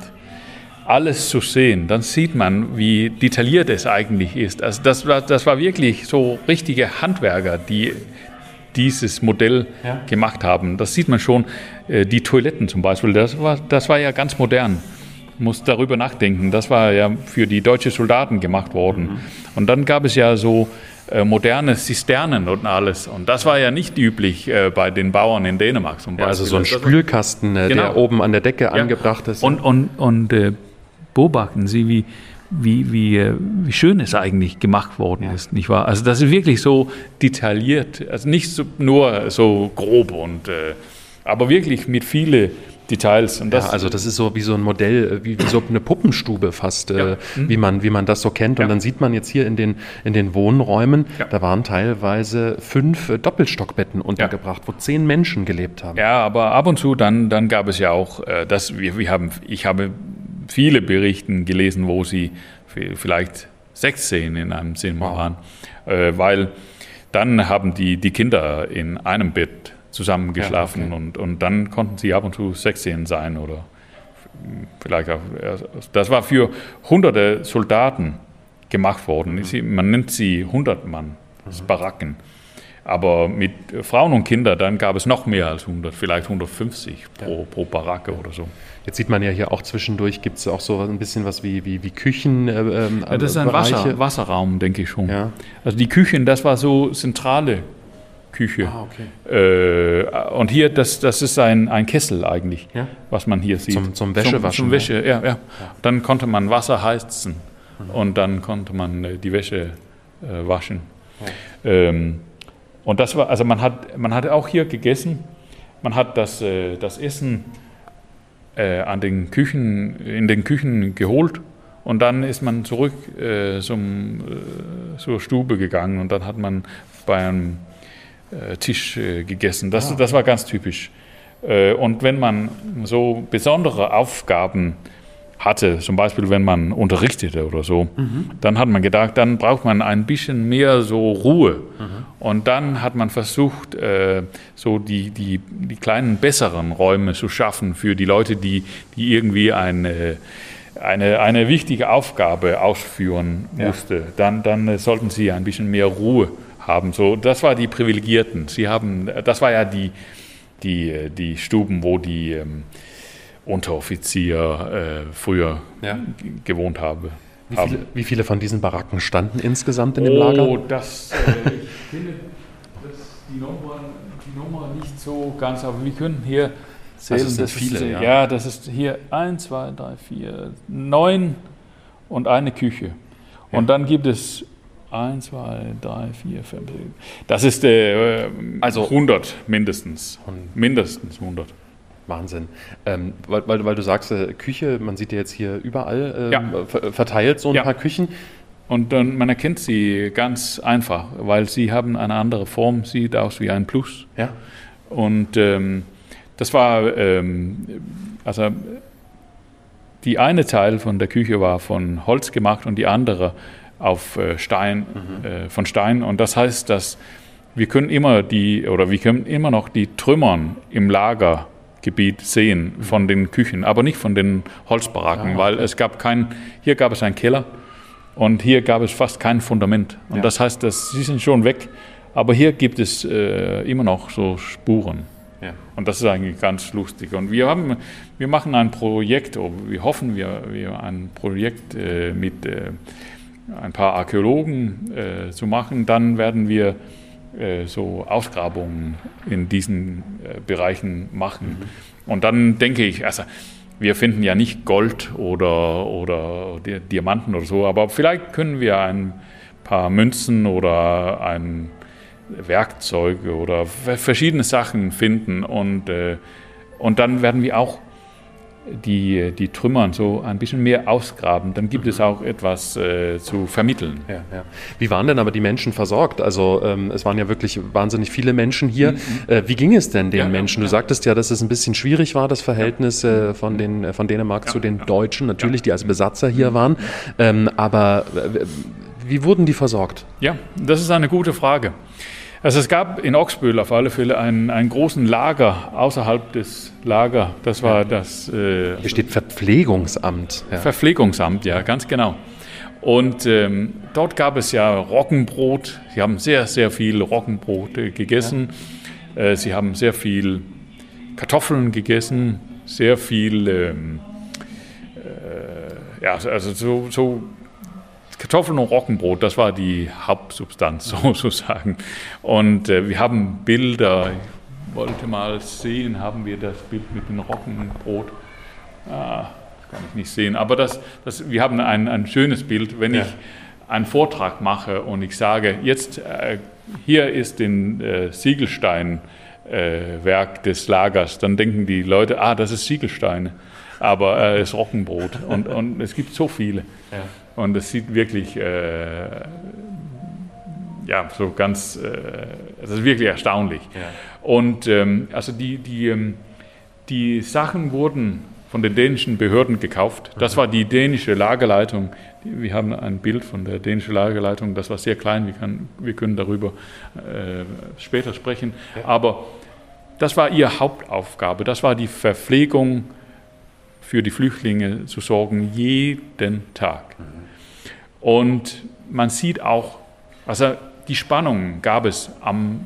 alles zu sehen, dann sieht man, wie detailliert es eigentlich ist. Also das war, das war wirklich so richtige Handwerker, die dieses Modell ja. gemacht haben. Das sieht man schon. Äh, die Toiletten zum Beispiel, das war, das war ja ganz modern. Muss darüber nachdenken. Das war ja für die deutschen Soldaten gemacht worden. Mhm. Und dann gab es ja so äh, moderne Zisternen und alles. Und das war ja nicht üblich äh, bei den Bauern in Dänemark zum Beispiel. Ja, also so ein Spülkasten, äh, genau. der oben an der Decke ja. angebracht ist. Und, und, und äh, beobachten Sie, wie, wie, wie, äh, wie schön es eigentlich gemacht worden ja. ist, nicht wahr? Also das ist wirklich so detailliert, also nicht so, nur so grob und äh, aber wirklich mit viele Details. Und das, ja, also das ist so wie so ein Modell, wie, wie so eine Puppenstube fast, ja. äh, wie, man, wie man das so kennt. Und ja. dann sieht man jetzt hier in den, in den Wohnräumen, da waren teilweise fünf äh, Doppelstockbetten untergebracht, wo zehn Menschen gelebt haben. Ja, aber ab und zu dann, dann gab es ja auch, äh, das, wir, wir haben, ich habe viele Berichten gelesen, wo sie vielleicht sechs sehen in einem wow. waren, äh, weil dann haben die, die Kinder in einem Bett zusammen geschlafen ja, okay. und, und dann konnten sie ab und zu sechs sehen sein oder vielleicht auch, das war für hunderte Soldaten gemacht worden. Mhm. Man nennt sie Hundertmann, mhm. Baracken. Aber mit Frauen und Kindern, dann gab es noch mehr als 100, vielleicht 150 pro, ja. pro Baracke oder so. Jetzt sieht man ja hier auch zwischendurch, gibt es auch so ein bisschen was wie, wie, wie Küchen. Äh, ähm, ja, das ist ein Wasser, Wasserraum, denke ich schon. Ja. Also die Küchen, das war so zentrale Küche. Ah, okay. Äh, und hier, das, das ist ein, ein Kessel eigentlich, ja? was man hier sieht. Zum, zum Wäschewaschen. Zum, zum Wäsche, ja, ja, ja. Dann konnte man Wasser heizen mhm. und dann konnte man äh, die Wäsche äh, waschen. Ähm, und das war, also man hat, man hat auch hier gegessen, man hat das, äh, das Essen äh, an den Küchen, in den Küchen geholt und dann ist man zurück äh, zum, äh, zur Stube gegangen und dann hat man bei einem äh, Tisch äh, gegessen. Das, ah. das war ganz typisch. und wenn man so besondere Aufgaben hatte, zum Beispiel wenn man unterrichtete oder so, mhm. dann hat man gedacht, dann braucht man ein bisschen mehr so Ruhe. Mhm. Und dann hat man versucht, äh, so die, die, die kleinen besseren Räume zu schaffen für die Leute, die, die irgendwie eine, eine, eine wichtige Aufgabe ausführen ja. musste. Dann, dann äh, sollten sie ein bisschen mehr Ruhe haben. So, das war die Privilegierten. Sie haben, das war ja die, die, die Stuben, wo die ähm, Unteroffizier äh, früher ja. gewohnt habe. Wie viele, wie viele, von diesen Baracken standen insgesamt in dem oh, Lager? Oh, das, äh, ich finde das, die, Nummer, die Nummer nicht so ganz, aber wir können hier zählen. Also das viele, ist, ja. ja. das ist hier 1, 2, 3, 4, 9 und eine Küche. Ja. Und dann gibt es Eins, zwei, drei, vier, fünf. Das ist äh, also 100 mindestens. Mindestens 100. Wahnsinn. Ähm, weil, weil, weil, du sagst, äh, Küche, man sieht ja jetzt hier überall äh, ja. verteilt so ein ja. paar Küchen. Und dann, man erkennt sie ganz einfach, weil sie haben eine andere Form, sieht aus wie ein Plus. Ja. Und ähm, das war, ähm, also die eine Teil von der Küche war von Holz gemacht und die andere auf äh, Stein, mhm. äh, von Stein. Und das heißt, dass wir können immer die, oder wir können immer noch die Trümmern im Lagergebiet sehen von den Küchen, aber nicht von den Holzbaracken, ja, weil es gab kein, hier gab es einen Keller und hier gab es fast kein Fundament. Und ja. das heißt, dass sie sind schon weg, aber hier gibt es äh, immer noch so Spuren. Ja. Und das ist eigentlich ganz lustig. Und wir haben, wir machen ein Projekt, oder wir hoffen, wir, wir ein Projekt äh, mit äh, ein paar Archäologen äh, zu machen. Dann werden wir so Ausgrabungen in diesen äh, Bereichen machen. Und dann denke ich, also wir finden ja nicht Gold oder, oder Diamanten oder so, aber vielleicht können wir ein paar Münzen oder ein Werkzeuge oder verschiedene Sachen finden und, äh, und dann werden wir auch die, die Trümmern so ein bisschen mehr ausgraben, dann gibt es auch etwas äh, zu vermitteln. Ja, ja. Wie waren denn aber die Menschen versorgt? Also ähm, es waren ja wirklich wahnsinnig viele Menschen hier. Mhm. Äh, wie ging es denn den ja, Menschen? Du sagtest ja, dass es ein bisschen schwierig war, das Verhältnis äh, von, den, äh, von Dänemark zu den Deutschen, natürlich, die als Besatzer hier waren. Ähm, aber äh, wie wurden die versorgt? Ja, das ist eine gute Frage. Also es gab in Oxbühl auf alle Fälle einen, einen großen Lager außerhalb des Lager. Das war ja. das. Äh, Hier steht Verpflegungsamt. Ja. Verpflegungsamt, ja, ganz genau. Und ähm, dort gab es ja Roggenbrot. Sie haben sehr, sehr viel Roggenbrot äh, gegessen. Ja. Äh, sie haben sehr viel Kartoffeln gegessen, sehr viel. Ähm, äh, ja, also so, so Kartoffeln und Roggenbrot, das war die Hauptsubstanz sozusagen. Und äh, wir haben Bilder, ich wollte mal sehen, haben wir das Bild mit dem Roggenbrot? Ah, kann ich nicht sehen, aber das, das, wir haben ein, ein schönes Bild, wenn ja. ich einen Vortrag mache und ich sage, jetzt äh, hier ist den äh, Siegelsteinwerk äh, des Lagers, dann denken die Leute, ah, das ist Siegelstein, aber es äh, ist Roggenbrot und, und es gibt so viele. Ja. Und es sieht wirklich, äh, ja, so ganz, äh, es ist wirklich erstaunlich. Ja. Und ähm, also die, die, ähm, die Sachen wurden von den dänischen Behörden gekauft. Das war die dänische Lagerleitung. Wir haben ein Bild von der dänischen Lagerleitung, das war sehr klein, wir, kann, wir können darüber äh, später sprechen. Ja. Aber das war ihre Hauptaufgabe, das war die Verpflegung für die Flüchtlinge zu sorgen, jeden Tag. Mhm. Und man sieht auch, also die Spannung gab es am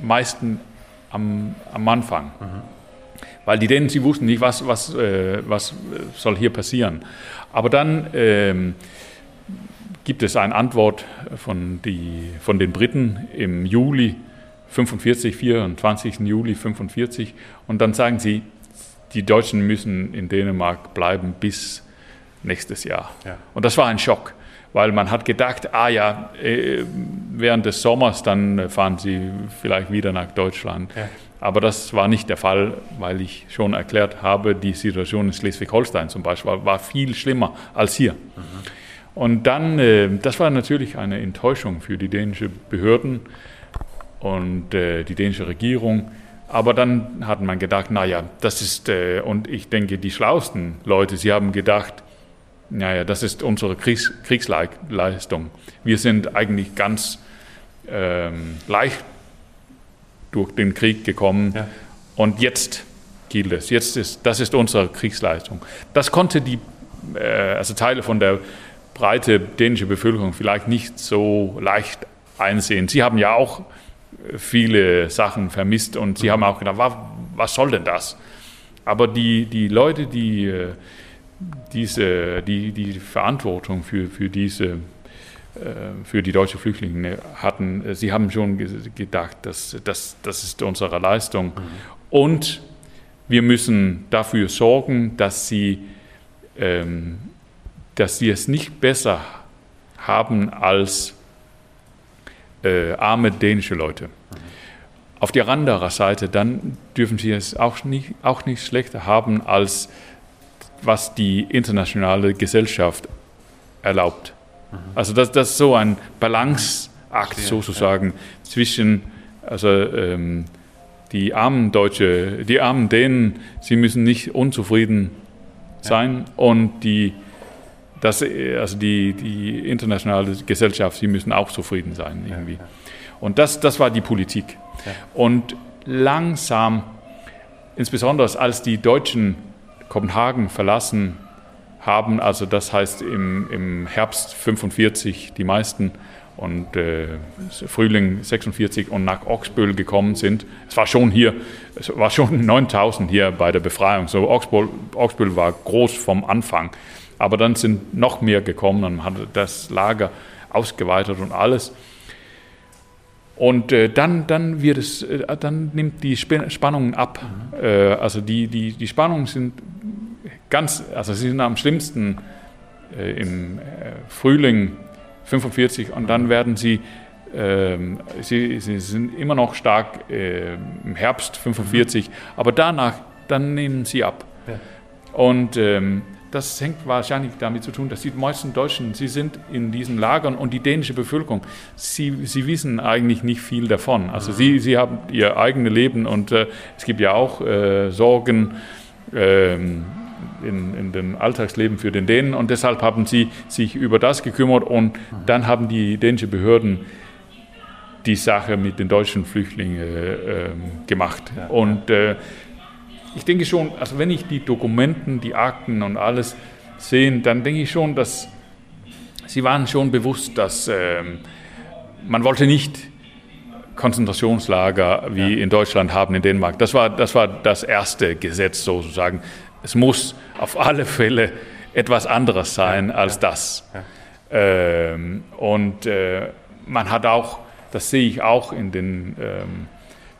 meisten am, am Anfang. Mhm. Weil die Dänen, sie wussten nicht, was, was, äh, was soll hier passieren. Aber dann ähm, gibt es eine Antwort von, die, von den Briten im Juli 45, 24. Juli 45. Und dann sagen sie, die Deutschen müssen in Dänemark bleiben bis nächstes Jahr. Ja. Und das war ein Schock weil man hat gedacht, ah ja, äh, während des Sommers, dann fahren sie vielleicht wieder nach Deutschland. Ja. Aber das war nicht der Fall, weil ich schon erklärt habe, die Situation in Schleswig-Holstein zum Beispiel war viel schlimmer als hier. Mhm. Und dann, äh, das war natürlich eine Enttäuschung für die dänischen Behörden und äh, die dänische Regierung. Aber dann hat man gedacht, naja, das ist, und ich denke, die schlauesten Leute, sie haben gedacht, naja, das ist unsere Kriegs Kriegsleistung. Wir sind eigentlich ganz ähm, leicht durch den Krieg gekommen ja. und jetzt gilt es. Jetzt ist, das ist unsere Kriegsleistung. Das konnte die, äh, also Teile von der breite dänische Bevölkerung vielleicht nicht so leicht einsehen. Sie haben ja auch viele Sachen vermisst und sie mhm. haben auch gedacht, was, was soll denn das? Aber die, die Leute, die äh, diese, die, die Verantwortung für, für diese äh, für die deutschen Flüchtlinge hatten. Sie haben schon gedacht, dass, dass das ist unsere Leistung. Mhm. Und wir müssen dafür sorgen, dass sie, ähm, dass sie es nicht besser haben als äh, arme dänische Leute. Auf der anderen Seite, dann dürfen sie es auch nicht, auch nicht schlechter haben, als was die internationale Gesellschaft erlaubt. Also das, das ist so ein Balanceakt sozusagen zwischen also, ähm, die armen Deutsche, die armen Dänen, sie müssen nicht unzufrieden sein ja. und die, das, also die, die internationale Gesellschaft, sie müssen auch zufrieden sein irgendwie. Ja, ja. Und das, das war die Politik. Und langsam, insbesondere als die Deutschen Kopenhagen verlassen haben, also das heißt im, im Herbst 45 die meisten und äh, Frühling 46 und nach Oxböll gekommen sind. Es war schon hier, es war schon 9000 hier bei der Befreiung. So Oxböll, Oxböll war groß vom Anfang, aber dann sind noch mehr gekommen und man hat das Lager ausgeweitet und alles. Und äh, dann, dann, wird es, äh, dann nimmt die Spannungen ab. Mhm. Äh, also die, die, die Spannungen sind ganz, also sie sind am schlimmsten äh, im äh, Frühling 45 und dann werden sie, ähm, sie, sie sind immer noch stark äh, im Herbst 45, mhm. aber danach, dann nehmen sie ab. Ja. Und ähm, das hängt wahrscheinlich damit zu tun, dass die meisten Deutschen, sie sind in diesen Lagern und die dänische Bevölkerung, sie, sie wissen eigentlich nicht viel davon. Also sie, sie haben ihr eigenes Leben und äh, es gibt ja auch äh, Sorgen äh, in, in dem Alltagsleben für den Dänen und deshalb haben sie sich über das gekümmert und dann haben die dänischen Behörden die Sache mit den deutschen Flüchtlingen äh, ähm, gemacht. Ja, und. Äh, ich denke schon, also wenn ich die Dokumenten, die Akten und alles sehe, dann denke ich schon, dass sie waren schon bewusst, dass ähm, man wollte nicht Konzentrationslager wie ja. in Deutschland haben, in Dänemark. Das war, das war das erste Gesetz sozusagen. Es muss auf alle Fälle etwas anderes sein ja, als ja. das. Ähm, und äh, man hat auch, das sehe ich auch in den ähm,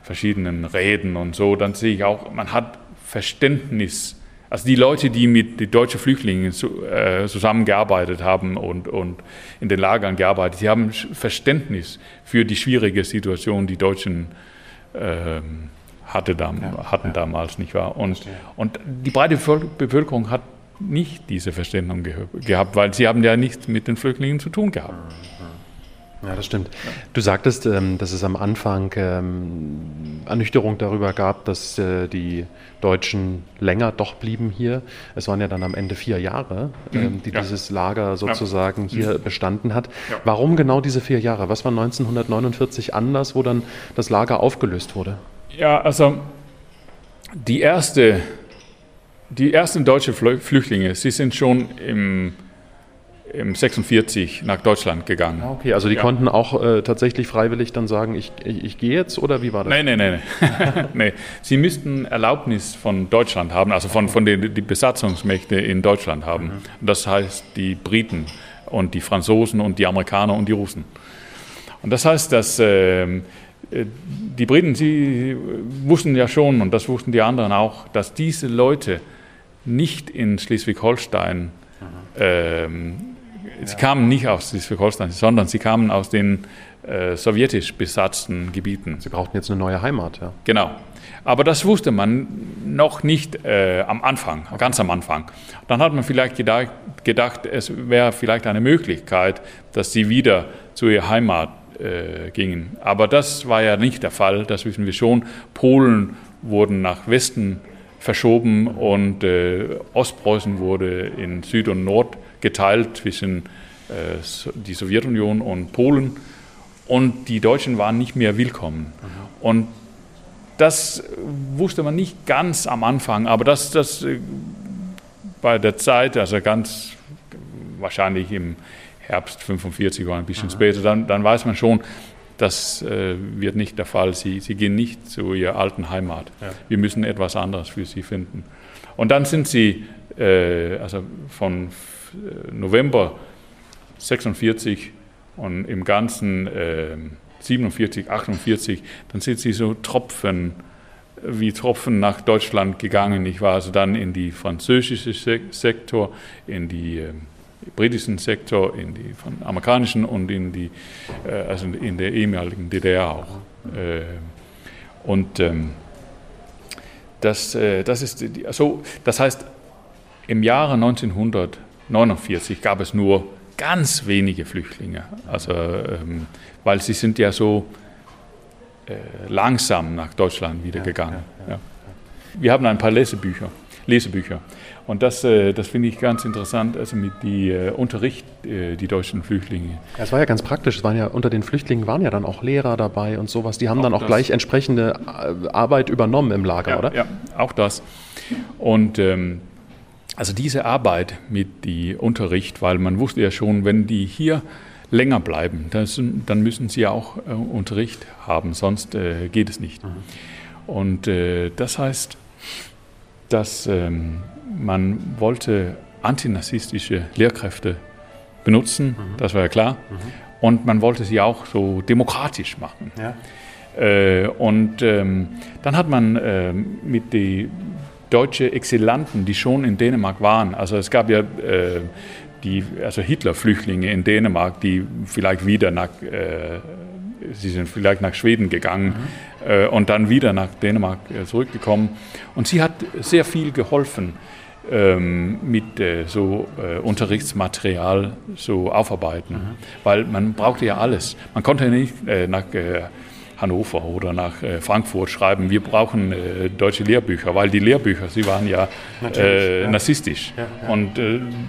verschiedenen Reden und so, dann sehe ich auch, man hat Verständnis, also die Leute, die mit den deutschen Flüchtlingen äh, zusammengearbeitet haben und, und in den Lagern gearbeitet, die haben Verständnis für die schwierige Situation, die Deutschen äh, hatte dam ja, hatten ja. damals, nicht wahr? Und, und die breite Bevölkerung hat nicht diese Verständnis gehabt, weil sie haben ja nichts mit den Flüchtlingen zu tun gehabt. Mhm. Ja, das stimmt. Du sagtest, ähm, dass es am Anfang ähm, Ernüchterung darüber gab, dass äh, die Deutschen länger doch blieben hier. Es waren ja dann am Ende vier Jahre, mhm. ähm, die ja. dieses Lager sozusagen ja. hier mhm. bestanden hat. Ja. Warum genau diese vier Jahre? Was war 1949 anders, wo dann das Lager aufgelöst wurde? Ja, also die erste, die ersten deutschen Flüchtlinge, sie sind schon im im 46 nach Deutschland gegangen. Ah, okay, also die ja. konnten auch äh, tatsächlich freiwillig dann sagen, ich, ich, ich, gehe jetzt oder wie war das? Nein, nein, nein. nee. Sie müssten Erlaubnis von Deutschland haben, also von, von den die Besatzungsmächte in Deutschland haben. Mhm. Das heißt die Briten und die Franzosen und die Amerikaner und die Russen. Und das heißt, dass äh, die Briten, sie wussten ja schon, und das wussten die anderen auch, dass diese Leute nicht in Schleswig-Holstein mhm. ähm, Sie kamen nicht aus Schleswig-Holstein, sondern sie kamen aus den äh, sowjetisch besatzten Gebieten. Sie brauchten jetzt eine neue Heimat, ja. Genau. Aber das wusste man noch nicht äh, am Anfang, ganz am Anfang. Dann hat man vielleicht gedacht, gedacht es wäre vielleicht eine Möglichkeit, dass sie wieder zu ihrer Heimat äh, gingen. Aber das war ja nicht der Fall, das wissen wir schon. Polen wurden nach Westen verschoben und äh, Ostpreußen wurde in Süd und Nord geteilt zwischen äh, die Sowjetunion und Polen und die Deutschen waren nicht mehr willkommen. Mhm. Und das wusste man nicht ganz am Anfang, aber das, das äh, bei der Zeit, also ganz wahrscheinlich im Herbst 45 oder ein bisschen mhm. später, dann, dann weiß man schon, das äh, wird nicht der Fall. Sie, sie gehen nicht zu ihrer alten Heimat. Ja. Wir müssen etwas anderes für sie finden. Und dann sind sie äh, also von November 46 und im Ganzen äh, 47, 48, dann sind sie so Tropfen, wie Tropfen nach Deutschland gegangen. Ich war also dann in die französische Sektor, in die, äh, britischen Sektor, in die amerikanischen und in die, äh, also in der ehemaligen DDR auch. Äh, und ähm, das, äh, das ist die, also, das heißt, im Jahre 1949 gab es nur ganz wenige Flüchtlinge, also ähm, weil sie sind ja so äh, langsam nach Deutschland wieder gegangen. Ja, ja, ja. Wir haben ein paar Lesebücher, Lesebücher. Und das, äh, das finde ich ganz interessant, also mit die äh, Unterricht, äh, die deutschen Flüchtlinge. Es war ja ganz praktisch, es waren ja unter den Flüchtlingen waren ja dann auch Lehrer dabei und sowas. Die haben auch dann auch das. gleich entsprechende Arbeit übernommen im Lager, ja, oder? Ja, auch das. Und ähm, also diese Arbeit mit die Unterricht, weil man wusste ja schon, wenn die hier länger bleiben, das, dann müssen sie auch äh, Unterricht haben, sonst äh, geht es nicht. Mhm. Und äh, das heißt, dass ähm, man wollte antinarzistische Lehrkräfte benutzen, mhm. das war ja klar. Mhm. Und man wollte sie auch so demokratisch machen. Ja. Äh, und ähm, dann hat man äh, mit den deutschen Exilanten, die schon in Dänemark waren, also es gab ja äh, die, also Hitler-Flüchtlinge in Dänemark, die vielleicht wieder nach, äh, sie sind vielleicht nach Schweden gegangen mhm. äh, und dann wieder nach Dänemark äh, zurückgekommen. Und sie hat sehr viel geholfen ähm, mit äh, so äh, Unterrichtsmaterial so aufarbeiten, mhm. weil man brauchte ja alles. Man konnte nicht nach Hannover oder nach äh, Frankfurt schreiben, wir brauchen äh, deutsche Lehrbücher, weil die Lehrbücher, sie waren ja, ja. narzisstisch ja, ja. und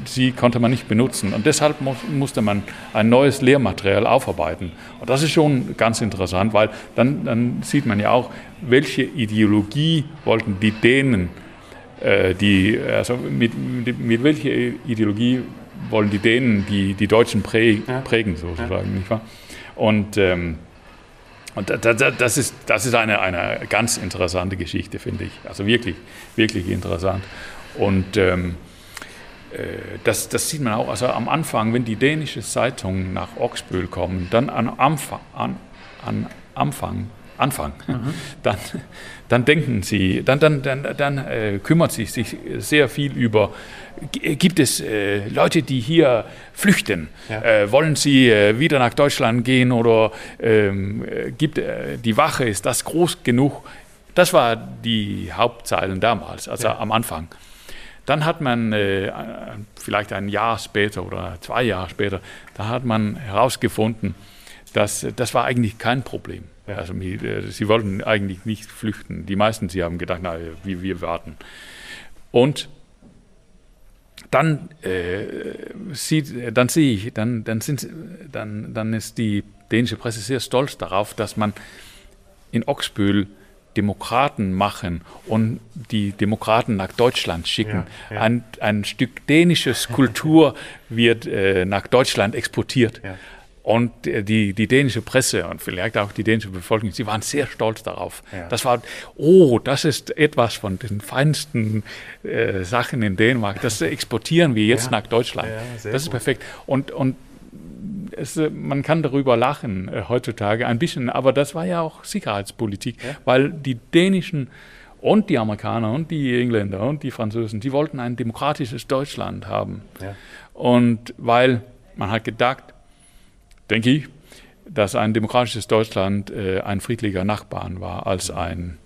sie konnte man nicht benutzen. Und deshalb mu musste man ein neues Lehrmaterial aufarbeiten. Und das ist schon ganz interessant, weil dann, dann sieht man ja auch, welche Ideologie wollten die Dänen äh, die, also mit, mit, mit, welcher Ideologie wollen die Dänen die, die Deutschen prä, prägen, sozusagen, nicht wahr? Und, ähm, und das ist, das ist eine, eine ganz interessante Geschichte, finde ich. Also wirklich, wirklich interessant. Und ähm, äh, das, das, sieht man auch, also am Anfang, wenn die dänische Zeitungen nach Oxböhl kommen, dann an Anfang, an, an Anfang Anfang, mhm. dann, dann denken sie, dann, dann, dann, dann äh, kümmert sie sich sehr viel über, gibt es äh, Leute, die hier flüchten? Ja. Äh, wollen sie äh, wieder nach Deutschland gehen oder ähm, gibt äh, die Wache, ist das groß genug? Das war die Hauptzeilen damals, also ja. am Anfang. Dann hat man äh, vielleicht ein Jahr später oder zwei Jahre später, da hat man herausgefunden, dass das war eigentlich kein Problem. Ja. Also äh, sie wollten eigentlich nicht flüchten. Die meisten, sie haben gedacht, na, wir, wir warten. Und dann, äh, sieht, dann sehe ich, dann, dann, sind, dann, dann ist die dänische Presse sehr stolz darauf, dass man in Oxbühl Demokraten machen und die Demokraten nach Deutschland schicken. Ja, ja. Ein, ein Stück dänisches Kultur wird äh, nach Deutschland exportiert. Ja. Und die, die dänische Presse und vielleicht auch die dänische Bevölkerung, sie waren sehr stolz darauf. Ja. Das war, oh, das ist etwas von den feinsten äh, Sachen in Dänemark. Das exportieren wir jetzt ja. nach Deutschland. Ja, das ist gut. perfekt. Und, und es, man kann darüber lachen äh, heutzutage ein bisschen, aber das war ja auch Sicherheitspolitik, weil die dänischen und die Amerikaner und die Engländer und die Franzosen, die wollten ein demokratisches Deutschland haben. Und weil man hat gedacht, denke ich, dass ein demokratisches Deutschland äh, ein friedlicher Nachbarn war als ein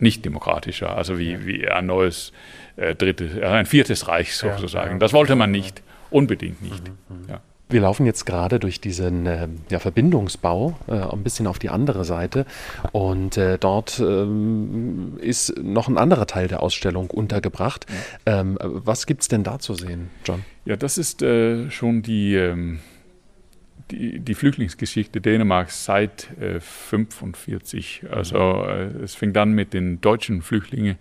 nicht demokratischer, also wie, wie ein neues äh, drittes, äh, ein viertes Reich sozusagen. Das wollte man nicht, unbedingt nicht. Mhm, mhm. ja. Wir laufen jetzt gerade durch diesen äh, ja, Verbindungsbau äh, ein bisschen auf die andere Seite und äh, dort ähm, ist noch ein anderer Teil der Ausstellung untergebracht. Ähm, was gibt es denn da zu sehen, John? Ja, das ist äh, schon die ähm, die, die Flüchtlingsgeschichte Dänemarks seit äh, 45. Also äh, es fing dann mit den deutschen Flüchtlingen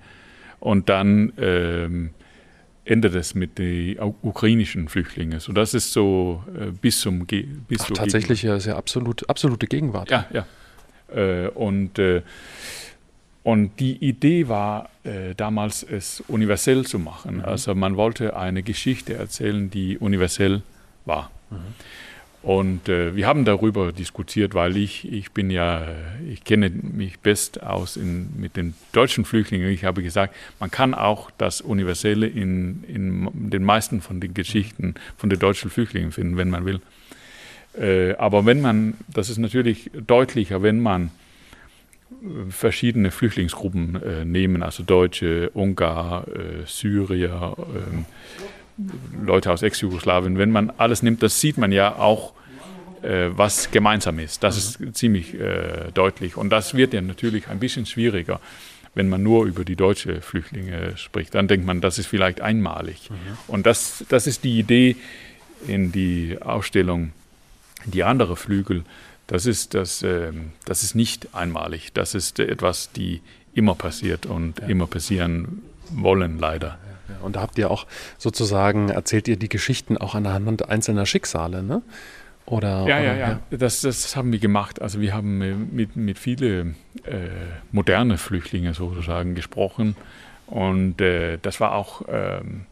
und dann ähm, endet es mit den ukrainischen Flüchtlingen. So das ist so äh, bis zum Ge bis Ach, tatsächlich ja sehr absolut, absolute Gegenwart. Ja, ja. Äh, und äh, und die Idee war äh, damals, es universell zu machen. Mhm. Also man wollte eine Geschichte erzählen, die universell war. Mhm. Und äh, wir haben darüber diskutiert, weil ich, ich bin ja, ich kenne mich best aus in, mit den deutschen Flüchtlingen. Ich habe gesagt, man kann auch das Universelle in, in den meisten von den Geschichten von den deutschen Flüchtlingen finden, wenn man will. Äh, aber wenn man, das ist natürlich deutlicher, wenn man äh, verschiedene Flüchtlingsgruppen äh, nehmen, also Deutsche, Ungar, äh, Syrier, ähm, Leute aus Ex-Jugoslawien, wenn man alles nimmt, das sieht man ja auch, äh, was gemeinsam ist. Das ist ziemlich äh, deutlich. Und das wird ja natürlich ein bisschen schwieriger, wenn man nur über die deutsche Flüchtlinge spricht. Dann denkt man, das ist vielleicht einmalig. Mhm. Und das, das ist die Idee in die Ausstellung, die andere Flügel. Das ist, das, äh, das ist nicht einmalig. Das ist etwas, die immer passiert und ja. immer passieren wollen, leider. Und da habt ihr auch sozusagen, erzählt ihr die Geschichten auch anhand einzelner Schicksale, ne? Oder, ja, oder, ja, ja, ja. Das, das haben wir gemacht. Also wir haben mit, mit vielen äh, moderne Flüchtlingen sozusagen gesprochen. Und äh, das war auch, ähm,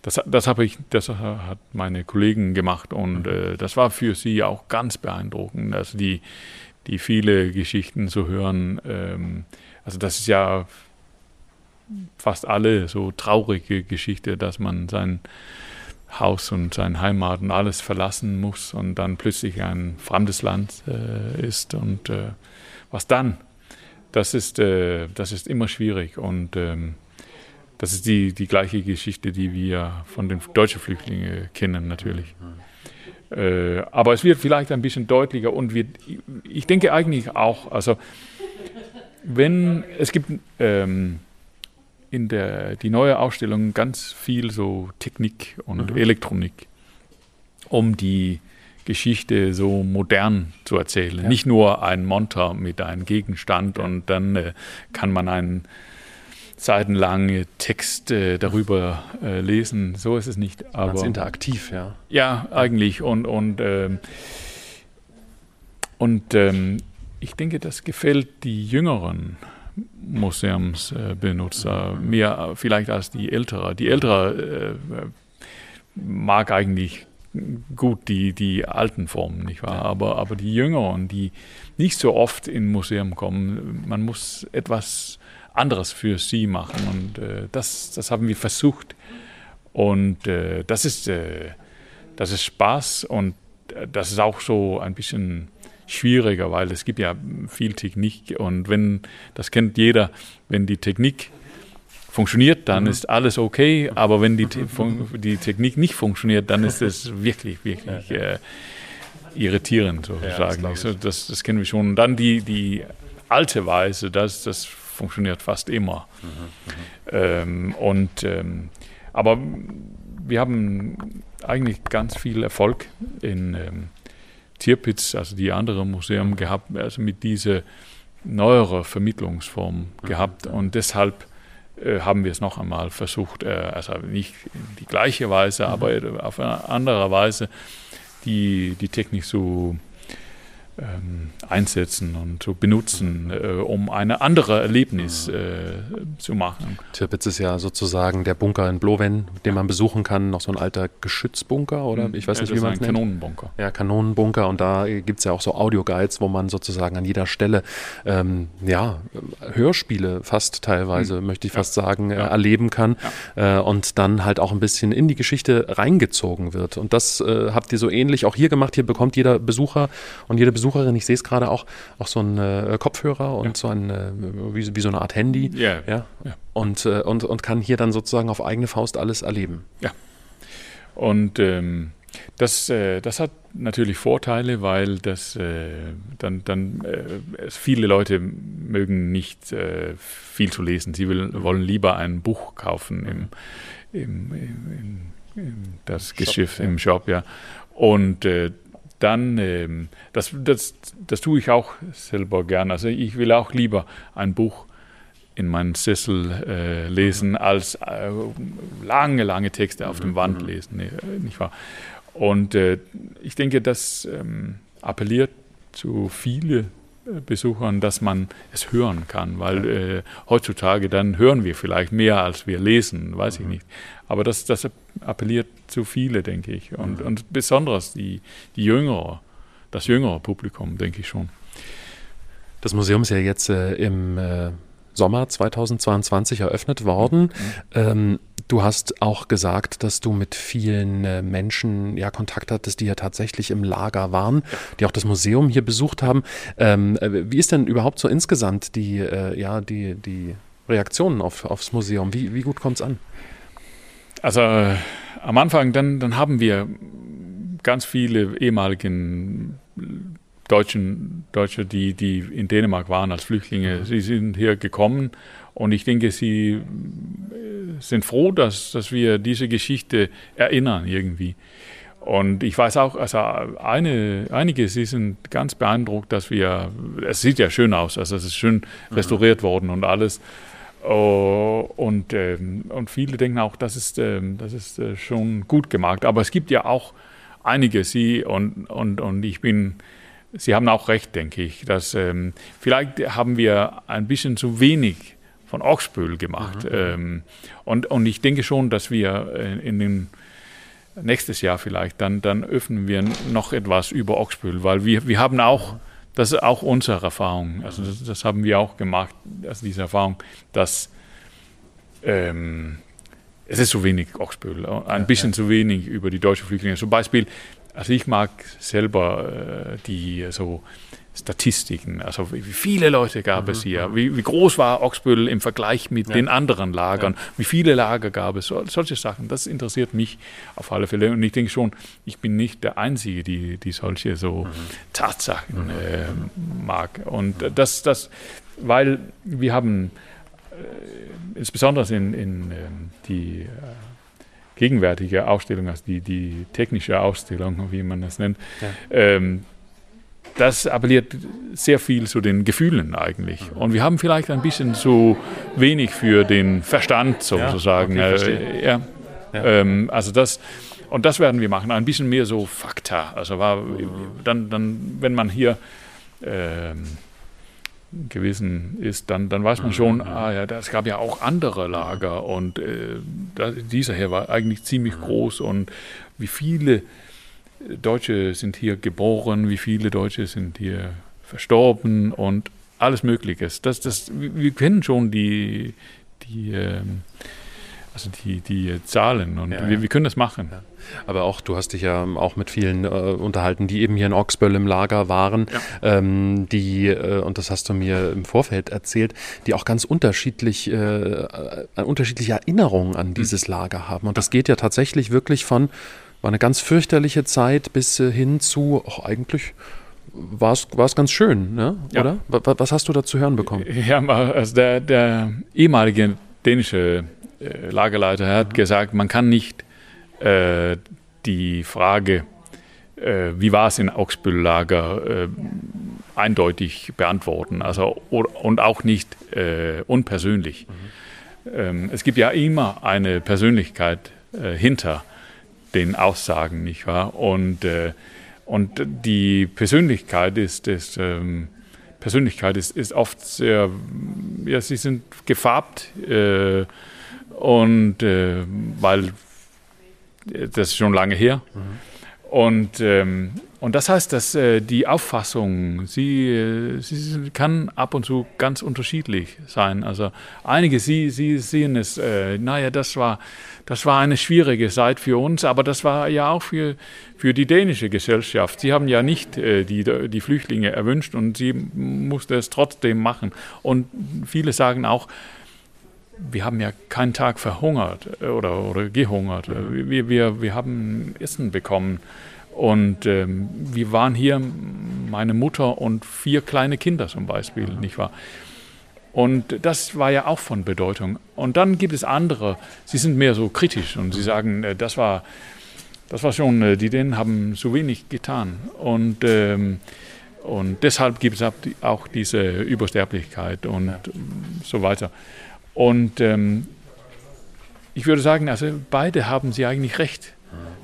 das, das habe ich, das hat meine Kollegen gemacht und mhm. äh, das war für sie auch ganz beeindruckend. Also die, die viele Geschichten zu hören. Ähm, also das ist ja fast alle so traurige Geschichte, dass man sein Haus und sein Heimat und alles verlassen muss und dann plötzlich ein fremdes Land äh, ist und äh, was dann? Das ist, äh, das ist immer schwierig und ähm, das ist die, die gleiche Geschichte, die wir von den deutschen Flüchtlingen kennen natürlich. Äh, aber es wird vielleicht ein bisschen deutlicher und wir, ich denke eigentlich auch, also wenn es gibt ähm, in der die neue Ausstellung ganz viel so Technik und mhm. Elektronik, um die Geschichte so modern zu erzählen. Ja. Nicht nur ein Monter mit einem Gegenstand ja. und dann äh, kann man einen seitenlangen Text äh, darüber äh, lesen. So ist es nicht. Aber, Ganz interaktiv, ja. Ja, eigentlich. Und, und, ähm, und ähm, ich denke, das gefällt die Jüngeren Museumsbenutzer, mehr vielleicht als die Ältere. Die Ältere äh, mag eigentlich gut die, die alten Formen, nicht wahr? Aber, aber die Jüngeren, die nicht so oft in Museum kommen, man muss etwas anderes für sie machen. Und äh, das, das haben wir versucht. Und äh, das, ist, äh, das ist Spaß und äh, das ist auch so ein bisschen schwieriger, weil es gibt ja viel Technik und wenn, das kennt jeder, wenn die Technik funktioniert, dann mhm. ist alles okay, aber wenn die, die Technik nicht funktioniert, dann ist es wirklich, wirklich äh, irritierend sozusagen. Ja, das, das, das, kennen wir schon. Und dann die, die alte Weise, das, das funktioniert fast immer. Mhm, ähm, und, ähm, aber wir haben eigentlich ganz viel Erfolg in, ähm, Tirpitz, also die andere Museum gehabt, also mit dieser neueren Vermittlungsform mhm. gehabt und deshalb äh, haben wir es noch einmal versucht, äh, also nicht in die gleiche Weise, mhm. aber auf eine andere Weise die, die Technik so einsetzen und zu benutzen, äh, um eine andere Erlebnis äh, zu machen. Tirpitz ist ja sozusagen der Bunker in Blowen, den man besuchen kann, noch so ein alter Geschützbunker oder hm. ich weiß ja, nicht, wie man es nennt. Kanonenbunker. Ja, Kanonenbunker und da gibt es ja auch so Audioguides, wo man sozusagen an jeder Stelle ähm, ja, Hörspiele fast teilweise, hm. möchte ich fast ja. sagen, äh, ja. erleben kann äh, und dann halt auch ein bisschen in die Geschichte reingezogen wird. Und das äh, habt ihr so ähnlich auch hier gemacht. Hier bekommt jeder Besucher und jede Besucherin Besucherin, ich sehe es gerade auch, auch so ein äh, Kopfhörer und ja. so ein, äh, wie, wie, so eine Art Handy. Yeah. Ja. ja. Und, äh, und, und kann hier dann sozusagen auf eigene Faust alles erleben. Ja. Und ähm, das, äh, das hat natürlich Vorteile, weil das äh, dann, dann äh, viele Leute mögen nicht viel zu lesen. Sie will, wollen lieber ein Buch kaufen im, im, im, im das Shop, Geschäft, im Shop, ja. Und äh, dann, ähm, das, das, das tue ich auch selber gern. Also ich will auch lieber ein Buch in meinen Sessel äh, lesen, als äh, lange, lange Texte auf dem Wand mhm. lesen, nee, nicht wahr? Und äh, ich denke, das ähm, appelliert zu viele Besuchern, dass man es hören kann, weil äh, heutzutage dann hören wir vielleicht mehr, als wir lesen, weiß ich mhm. nicht. Aber das, das appelliert zu viele, denke ich. Und, mhm. und besonders die, die Jüngere, das jüngere Publikum, denke ich schon. Das Museum ist ja jetzt äh, im äh, Sommer 2022 eröffnet worden. Mhm. Ähm, du hast auch gesagt, dass du mit vielen äh, Menschen ja Kontakt hattest, die ja tatsächlich im Lager waren, die auch das Museum hier besucht haben. Ähm, äh, wie ist denn überhaupt so insgesamt die, äh, ja, die, die Reaktionen auf, aufs Museum? Wie, wie gut kommt es an? Also äh, am Anfang, dann, dann haben wir ganz viele ehemaligen Deutschen, Deutsche, die, die in Dänemark waren als Flüchtlinge. Sie sind hier gekommen und ich denke, sie äh, sind froh, dass, dass wir diese Geschichte erinnern irgendwie. Und ich weiß auch, also eine, einige, sie sind ganz beeindruckt, dass wir, es sieht ja schön aus, also es ist schön mhm. restauriert worden und alles. Oh, und, ähm, und viele denken auch, das ist, ähm, das ist äh, schon gut gemacht. Aber es gibt ja auch einige, sie und, und, und ich bin, Sie haben auch recht, denke ich, dass ähm, vielleicht haben wir ein bisschen zu wenig von Ochsbüll gemacht. Mhm. Ähm, und, und ich denke schon, dass wir äh, in den nächstes Jahr vielleicht, dann, dann öffnen wir noch etwas über Ochsbüll, weil wir, wir haben auch, das ist auch unsere Erfahrung, also das, das haben wir auch gemacht, also diese Erfahrung, dass ähm, es ist zu wenig Ochsbüll, ein bisschen ja. zu wenig über die deutschen Flüchtlinge. Zum Beispiel, also ich mag selber äh, die so Statistiken, also wie viele Leute gab mhm. es hier, mhm. wie, wie, groß war Oxbüll im Vergleich mit ja. den anderen Lagern, ja. wie viele Lager gab es, so, solche Sachen, das interessiert mich auf alle Fälle und ich denke schon, ich bin nicht der Einzige, die, die solche so mhm. Tatsachen mhm. äh, mag und das, das, weil wir haben äh, insbesondere in, in äh, die gegenwärtige Ausstellung, also die, die technische Ausstellung, wie man das nennt, ja. ähm, das appelliert sehr viel zu den Gefühlen eigentlich. Mhm. Und wir haben vielleicht ein bisschen zu wenig für den Verstand sozusagen. Ja, okay, äh, ja. ja. Ähm, also das, und das werden wir machen, ein bisschen mehr so Fakta. Also war, dann, dann, wenn man hier ähm, gewesen ist, dann, dann weiß man schon, mhm. ah ja, es gab ja auch andere Lager und äh, dieser hier war eigentlich ziemlich mhm. groß und wie viele Deutsche sind hier geboren, wie viele Deutsche sind hier verstorben und alles Mögliche. Das, das, wir kennen schon die, die, ähm, also die, die Zahlen und ja, wir, wir, können das machen. Ja. Aber auch, du hast dich ja auch mit vielen äh, unterhalten, die eben hier in Oxböll im Lager waren, ja. ähm, die, äh, und das hast du mir im Vorfeld erzählt, die auch ganz unterschiedlich, äh, äh unterschiedliche Erinnerungen an hm. dieses Lager haben. Und das geht ja tatsächlich wirklich von, war eine ganz fürchterliche Zeit bis äh, hin zu, ach, eigentlich war es ganz schön, ne? oder? Ja. Was hast du da zu hören bekommen? Ja, also der, der ehemalige dänische äh, Lagerleiter hat mhm. gesagt, man kann nicht äh, die Frage, äh, wie war es in Augsbüll-Lager, äh, eindeutig beantworten. Also, und auch nicht äh, unpersönlich. Mhm. Ähm, es gibt ja immer eine Persönlichkeit hinter den Aussagen, nicht wahr? Und, und die Persönlichkeit ist, ist ähm, Persönlichkeit ist, ist oft sehr, ja, sie sind gefarbt äh, und äh, weil das ist schon lange her. Mhm. Und, ähm, und das heißt, dass äh, die Auffassung, sie, äh, sie kann ab und zu ganz unterschiedlich sein. Also einige, sie, sie sehen es, äh, naja, das war, das war eine schwierige Zeit für uns, aber das war ja auch für, für die dänische Gesellschaft. Sie haben ja nicht äh, die, die Flüchtlinge erwünscht und sie musste es trotzdem machen. Und viele sagen auch, wir haben ja keinen Tag verhungert äh, oder, oder gehungert. Mhm. Wir, wir, wir haben Essen bekommen. Und ähm, wir waren hier, meine Mutter und vier kleine Kinder zum Beispiel, mhm. nicht wahr? Und das war ja auch von Bedeutung. Und dann gibt es andere, sie sind mehr so kritisch und sie sagen, äh, das war, das war schon, äh, die Dänen haben zu wenig getan. Und, ähm, und deshalb gibt es auch diese Übersterblichkeit und ja. so weiter. Und ähm, ich würde sagen, also beide haben sie eigentlich recht,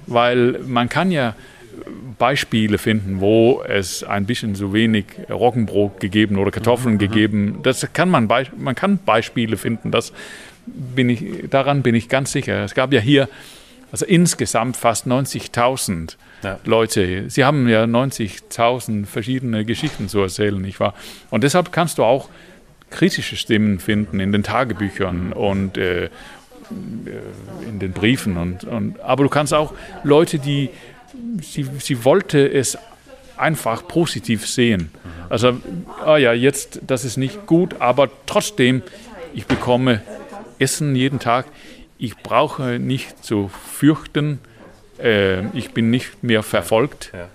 weil man kann ja Beispiele finden, wo es ein bisschen zu wenig Roggenbrot gegeben oder Kartoffeln mhm. gegeben. Das kann man, man kann Beispiele finden. Das bin ich, daran bin ich ganz sicher. Es gab ja hier also insgesamt fast 90.000 ja. Leute. Sie haben ja 90.000 verschiedene Geschichten zu erzählen, nicht wahr? Und deshalb kannst du auch kritische Stimmen finden in den Tagebüchern und äh, in den Briefen. Und, und, aber du kannst auch Leute, die sie, sie wollte es einfach positiv sehen. Also, ah ja, jetzt, das ist nicht gut, aber trotzdem, ich bekomme Essen jeden Tag. Ich brauche nicht zu fürchten. Äh, ich bin nicht mehr verfolgt. Ja.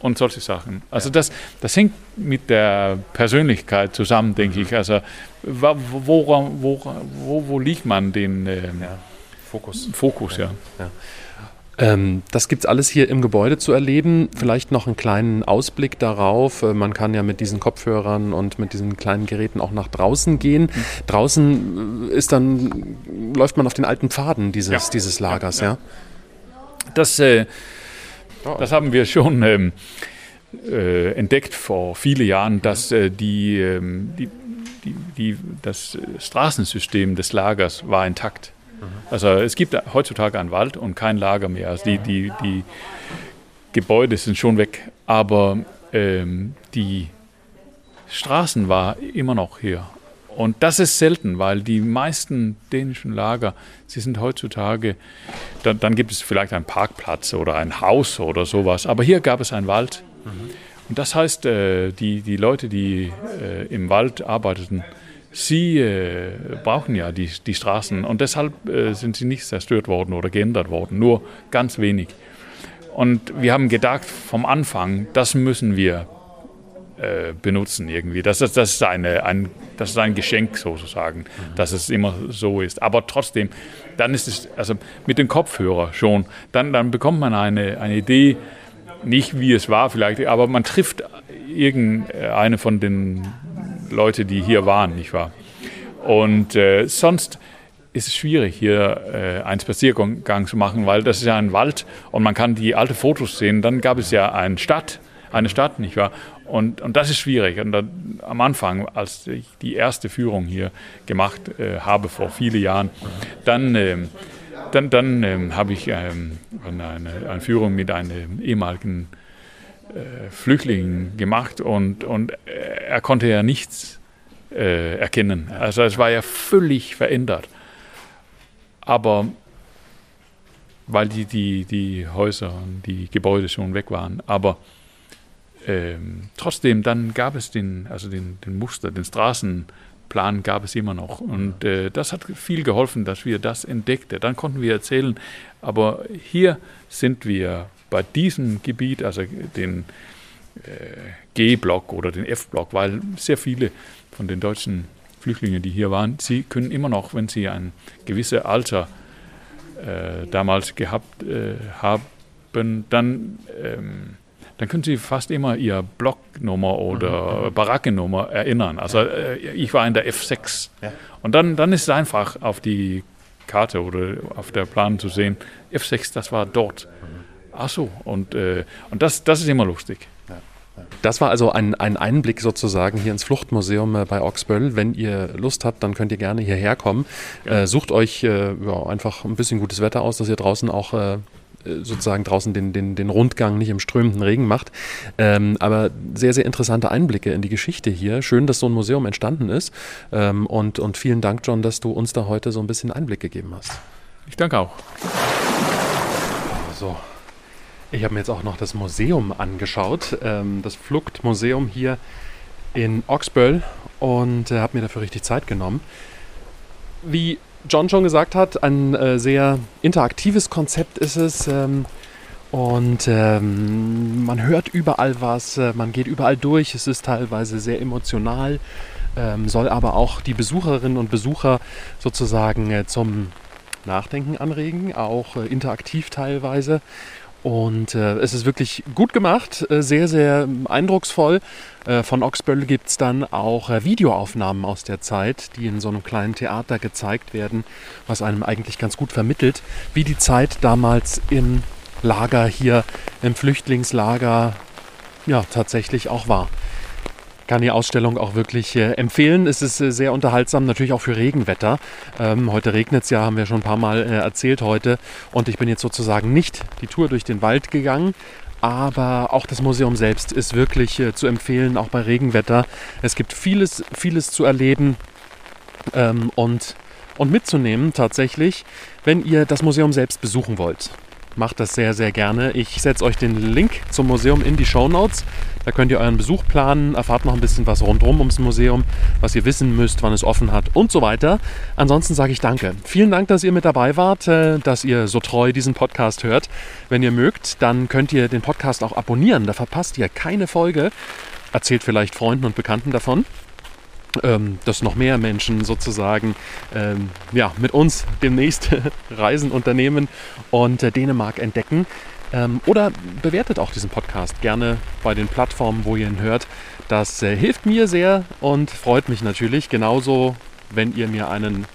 Und solche Sachen. Also das, das hängt mit der Persönlichkeit zusammen, denke ich. Also wo, wo, wo, wo liegt man den äh, ja. Fokus? Fokus, ja. ja. Ähm, das es alles hier im Gebäude zu erleben. Vielleicht noch einen kleinen Ausblick darauf. Äh, man kann ja mit diesen Kopfhörern und mit diesen kleinen Geräten auch nach draußen gehen. Mhm. Draußen äh, ist dann, läuft man auf den alten Pfaden dieses, ja. dieses Lagers, ja. ja. Das, äh, das haben wir schon ähm, äh, entdeckt vor vielen Jahren, dass äh, die, ähm, die, die, die, das Straßensystem des Lagers war intakt. Also es gibt heutzutage einen Wald und kein Lager mehr. Also die, die, die Gebäude sind schon weg, aber ähm, die Straßen war immer noch hier. Und das ist selten, weil die meisten dänischen Lager, sie sind heutzutage, dann, dann gibt es vielleicht einen Parkplatz oder ein Haus oder sowas, aber hier gab es einen Wald. Und das heißt, äh, die, die Leute, die äh, im Wald arbeiteten, Sie äh, brauchen ja die, die Straßen und deshalb sind sie nicht zerstört worden oder geändert worden, nur ganz wenig. Und wir haben gedacht vom Anfang, das müssen wir äh, benutzen irgendwie. Das, das, das, ist eine, ein, das ist ein Geschenk sozusagen, mhm. dass es immer so ist. Aber trotzdem, dann ist es, also mit dem Kopfhörer schon, dann, dann bekommt man eine, eine Idee, nicht wie es war vielleicht, aber man trifft irgendeine von den Leute, die hier waren, nicht wahr? Und äh, sonst ist es schwierig, hier äh, einen Spaziergang zu machen, weil das ist ja ein Wald und man kann die alten Fotos sehen. Dann gab es ja eine Stadt, eine Stadt, nicht wahr? Und, und das ist schwierig. Und dann, am Anfang, als ich die erste Führung hier gemacht äh, habe, vor vielen Jahren, dann, ähm, dann, dann ähm, habe ich ähm, eine, eine, Führung mit einem ehemaligen äh, Flüchtlingen gemacht und, und er konnte ja nichts äh, erkennen. Also es war ja völlig verändert. Aber weil die, die, die Häuser und die Gebäude schon weg waren. Aber ähm, trotzdem, dann gab es den, also den, den Muster, den Straßenplan gab es immer noch. Und äh, das hat viel geholfen, dass wir das entdeckten. Dann konnten wir erzählen, aber hier sind wir bei diesem Gebiet, also den äh, G-Block oder den F-Block, weil sehr viele von den deutschen Flüchtlingen, die hier waren, sie können immer noch, wenn sie ein gewisses Alter äh, damals gehabt äh, haben, dann, ähm, dann können sie fast immer ihre Blocknummer oder mhm. mhm. Barackennummer erinnern. Also äh, ich war in der F6 ja. und dann, dann ist es einfach auf die Karte oder auf der Plan zu sehen, F6, das war dort. Mhm. Ach so, und, äh, und das, das ist immer lustig. Das war also ein, ein Einblick sozusagen hier ins Fluchtmuseum äh, bei Oxböll. Wenn ihr Lust habt, dann könnt ihr gerne hierher kommen. Ja. Äh, sucht euch äh, ja, einfach ein bisschen gutes Wetter aus, dass ihr draußen auch äh, sozusagen draußen den, den, den Rundgang nicht im strömenden Regen macht. Ähm, aber sehr, sehr interessante Einblicke in die Geschichte hier. Schön, dass so ein Museum entstanden ist. Ähm, und, und vielen Dank, John, dass du uns da heute so ein bisschen Einblick gegeben hast. Ich danke auch. So. Ich habe mir jetzt auch noch das Museum angeschaut, ähm, das Fluchtmuseum hier in Oxböll und äh, habe mir dafür richtig Zeit genommen. Wie John schon gesagt hat, ein äh, sehr interaktives Konzept ist es. Ähm, und ähm, man hört überall was, äh, man geht überall durch, es ist teilweise sehr emotional, ähm, soll aber auch die Besucherinnen und Besucher sozusagen äh, zum Nachdenken anregen, auch äh, interaktiv teilweise. Und äh, es ist wirklich gut gemacht, äh, sehr, sehr eindrucksvoll. Äh, von Oxböll gibt es dann auch äh, Videoaufnahmen aus der Zeit, die in so einem kleinen Theater gezeigt werden, was einem eigentlich ganz gut vermittelt, wie die Zeit damals in Lager hier im Flüchtlingslager ja tatsächlich auch war. Kann die Ausstellung auch wirklich äh, empfehlen. Es ist äh, sehr unterhaltsam, natürlich auch für Regenwetter. Ähm, heute regnet es ja, haben wir schon ein paar Mal äh, erzählt heute. Und ich bin jetzt sozusagen nicht die Tour durch den Wald gegangen, aber auch das Museum selbst ist wirklich äh, zu empfehlen, auch bei Regenwetter. Es gibt vieles, vieles zu erleben ähm, und, und mitzunehmen tatsächlich, wenn ihr das Museum selbst besuchen wollt macht das sehr, sehr gerne. Ich setze euch den Link zum Museum in die Show Notes. Da könnt ihr euren Besuch planen, erfahrt noch ein bisschen was rundherum ums Museum, was ihr wissen müsst, wann es offen hat und so weiter. Ansonsten sage ich danke. Vielen Dank, dass ihr mit dabei wart, äh, dass ihr so treu diesen Podcast hört. Wenn ihr mögt, dann könnt ihr den Podcast auch abonnieren. Da verpasst ihr keine Folge. Erzählt vielleicht Freunden und Bekannten davon ähm, dass noch mehr Menschen sozusagen ähm, ja, mit uns demnächst Reisen unternehmen und äh, Dänemark entdecken. Ähm, oder bewertet auch diesen Podcast gerne bei den Plattformen, wo ihr ihn hört. Das äh, hilft mir sehr und freut mich natürlich. Genauso, wenn ihr mir einen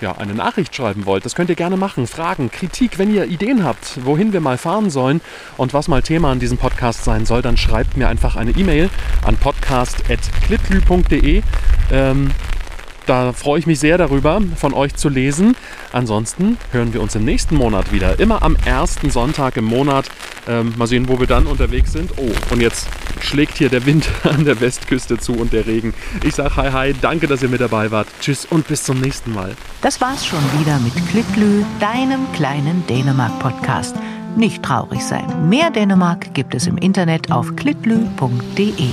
ja, eine Nachricht schreiben wollt, das könnt ihr gerne machen. Fragen, Kritik, wenn ihr Ideen habt, wohin wir mal fahren sollen und was mal Thema an diesem Podcast sein soll, dann schreibt mir einfach eine E-Mail an podcast.klitlü.de. Ähm, da freue ich mich sehr darüber, von euch zu lesen. Ansonsten hören wir uns im nächsten Monat wieder. Immer am ersten Sonntag im Monat. Ähm, mal sehen, wo wir dann unterwegs sind. Oh, und jetzt schlägt hier der Wind an der Westküste zu und der Regen. Ich sage hi hi, danke, dass ihr mit dabei wart. Tschüss und bis zum nächsten Mal. Das war's schon wieder mit Klitlü, deinem kleinen Dänemark-Podcast. Nicht traurig sein. Mehr Dänemark gibt es im Internet auf klitlü.de.